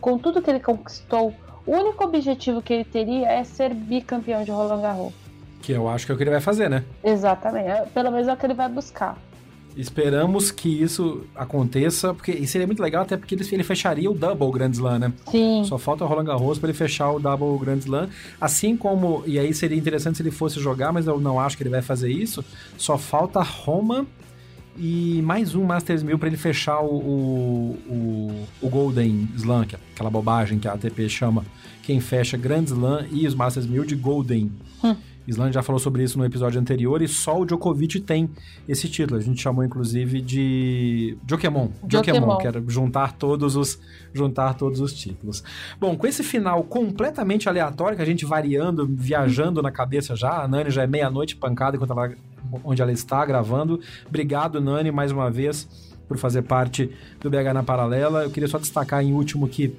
[SPEAKER 3] com tudo que ele conquistou, o único objetivo que ele teria é ser bicampeão de Roland Garros.
[SPEAKER 2] Que eu acho que é o que ele vai fazer, né?
[SPEAKER 3] Exatamente. É, pelo menos é o que ele vai buscar.
[SPEAKER 2] Esperamos que isso aconteça, porque isso seria muito legal, até porque ele, fecharia o Double Grand Slam, né?
[SPEAKER 3] Sim.
[SPEAKER 2] Só falta o Roland Garros para ele fechar o Double Grand Slam. Assim como, e aí seria interessante se ele fosse jogar, mas eu não acho que ele vai fazer isso. Só falta Roma e mais um Masters 1000 para ele fechar o, o, o, o, Golden Slam, que é aquela bobagem que a ATP chama. Quem fecha Grand Slam e os Masters 1000 de Golden. Hum. Islândia já falou sobre isso no episódio anterior e só o Djokovic tem esse título. A gente chamou inclusive de Jokemon, Jokemon, que era juntar todos os juntar todos os títulos. Bom, com esse final completamente aleatório que a gente variando, viajando na cabeça já, a Nani já é meia-noite pancada enquanto ela, onde ela está gravando. Obrigado, Nani, mais uma vez por fazer parte do BH na Paralela. Eu queria só destacar em último que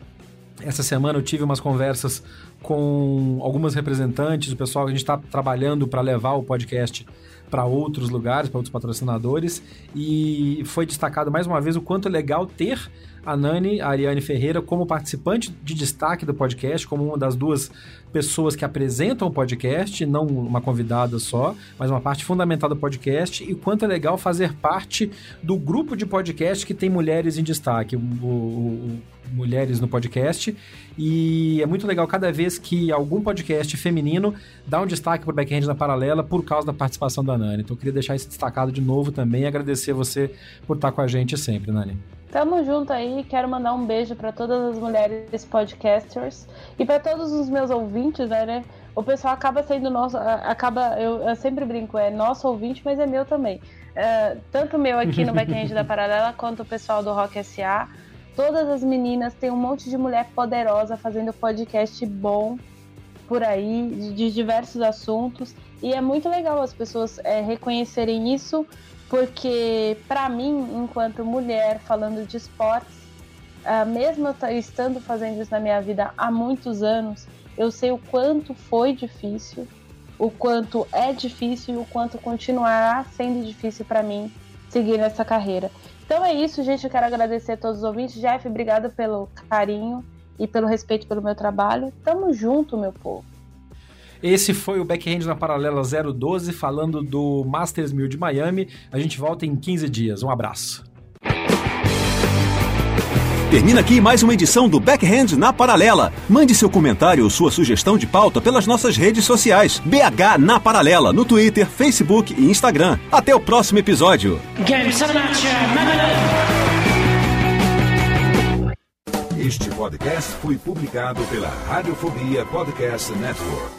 [SPEAKER 2] essa semana eu tive umas conversas com algumas representantes, o pessoal que a gente está trabalhando para levar o podcast para outros lugares, para outros patrocinadores, e foi destacado mais uma vez o quanto é legal ter a Nani, a Ariane Ferreira, como participante de destaque do podcast, como uma das duas pessoas que apresentam o podcast, não uma convidada só, mas uma parte fundamental do podcast, e quanto é legal fazer parte do grupo de podcast que tem mulheres em destaque, o, o, mulheres no podcast, e é muito legal cada vez que algum podcast feminino dá um destaque para o Backhand na Paralela por causa da participação da Nani. Então eu queria deixar isso destacado de novo também e agradecer você por estar com a gente sempre, Nani.
[SPEAKER 3] Tamo junto aí, quero mandar um beijo para todas as mulheres podcasters e para todos os meus ouvintes, né, né? O pessoal acaba sendo nosso, acaba, eu, eu sempre brinco, é nosso ouvinte, mas é meu também. É, tanto meu aqui no Backend da Paralela, quanto o pessoal do Rock SA. Todas as meninas, tem um monte de mulher poderosa fazendo podcast bom por aí, de, de diversos assuntos. E é muito legal as pessoas é, reconhecerem isso porque para mim, enquanto mulher falando de esportes, uh, mesmo eu estando fazendo isso na minha vida há muitos anos, eu sei o quanto foi difícil, o quanto é difícil e o quanto continuará sendo difícil para mim seguir nessa carreira. Então é isso, gente. Eu quero agradecer a todos os ouvintes. Jeff, obrigada pelo carinho e pelo respeito pelo meu trabalho. Tamo junto, meu povo.
[SPEAKER 2] Esse foi o Backhand na Paralela 012, falando do Masters 1000 de Miami. A gente volta em 15 dias. Um abraço.
[SPEAKER 1] Termina aqui mais uma edição do Backhand na Paralela. Mande seu comentário ou sua sugestão de pauta pelas nossas redes sociais. BH na Paralela, no Twitter, Facebook e Instagram. Até o próximo episódio.
[SPEAKER 4] Este podcast foi publicado pela Radiofobia Podcast Network.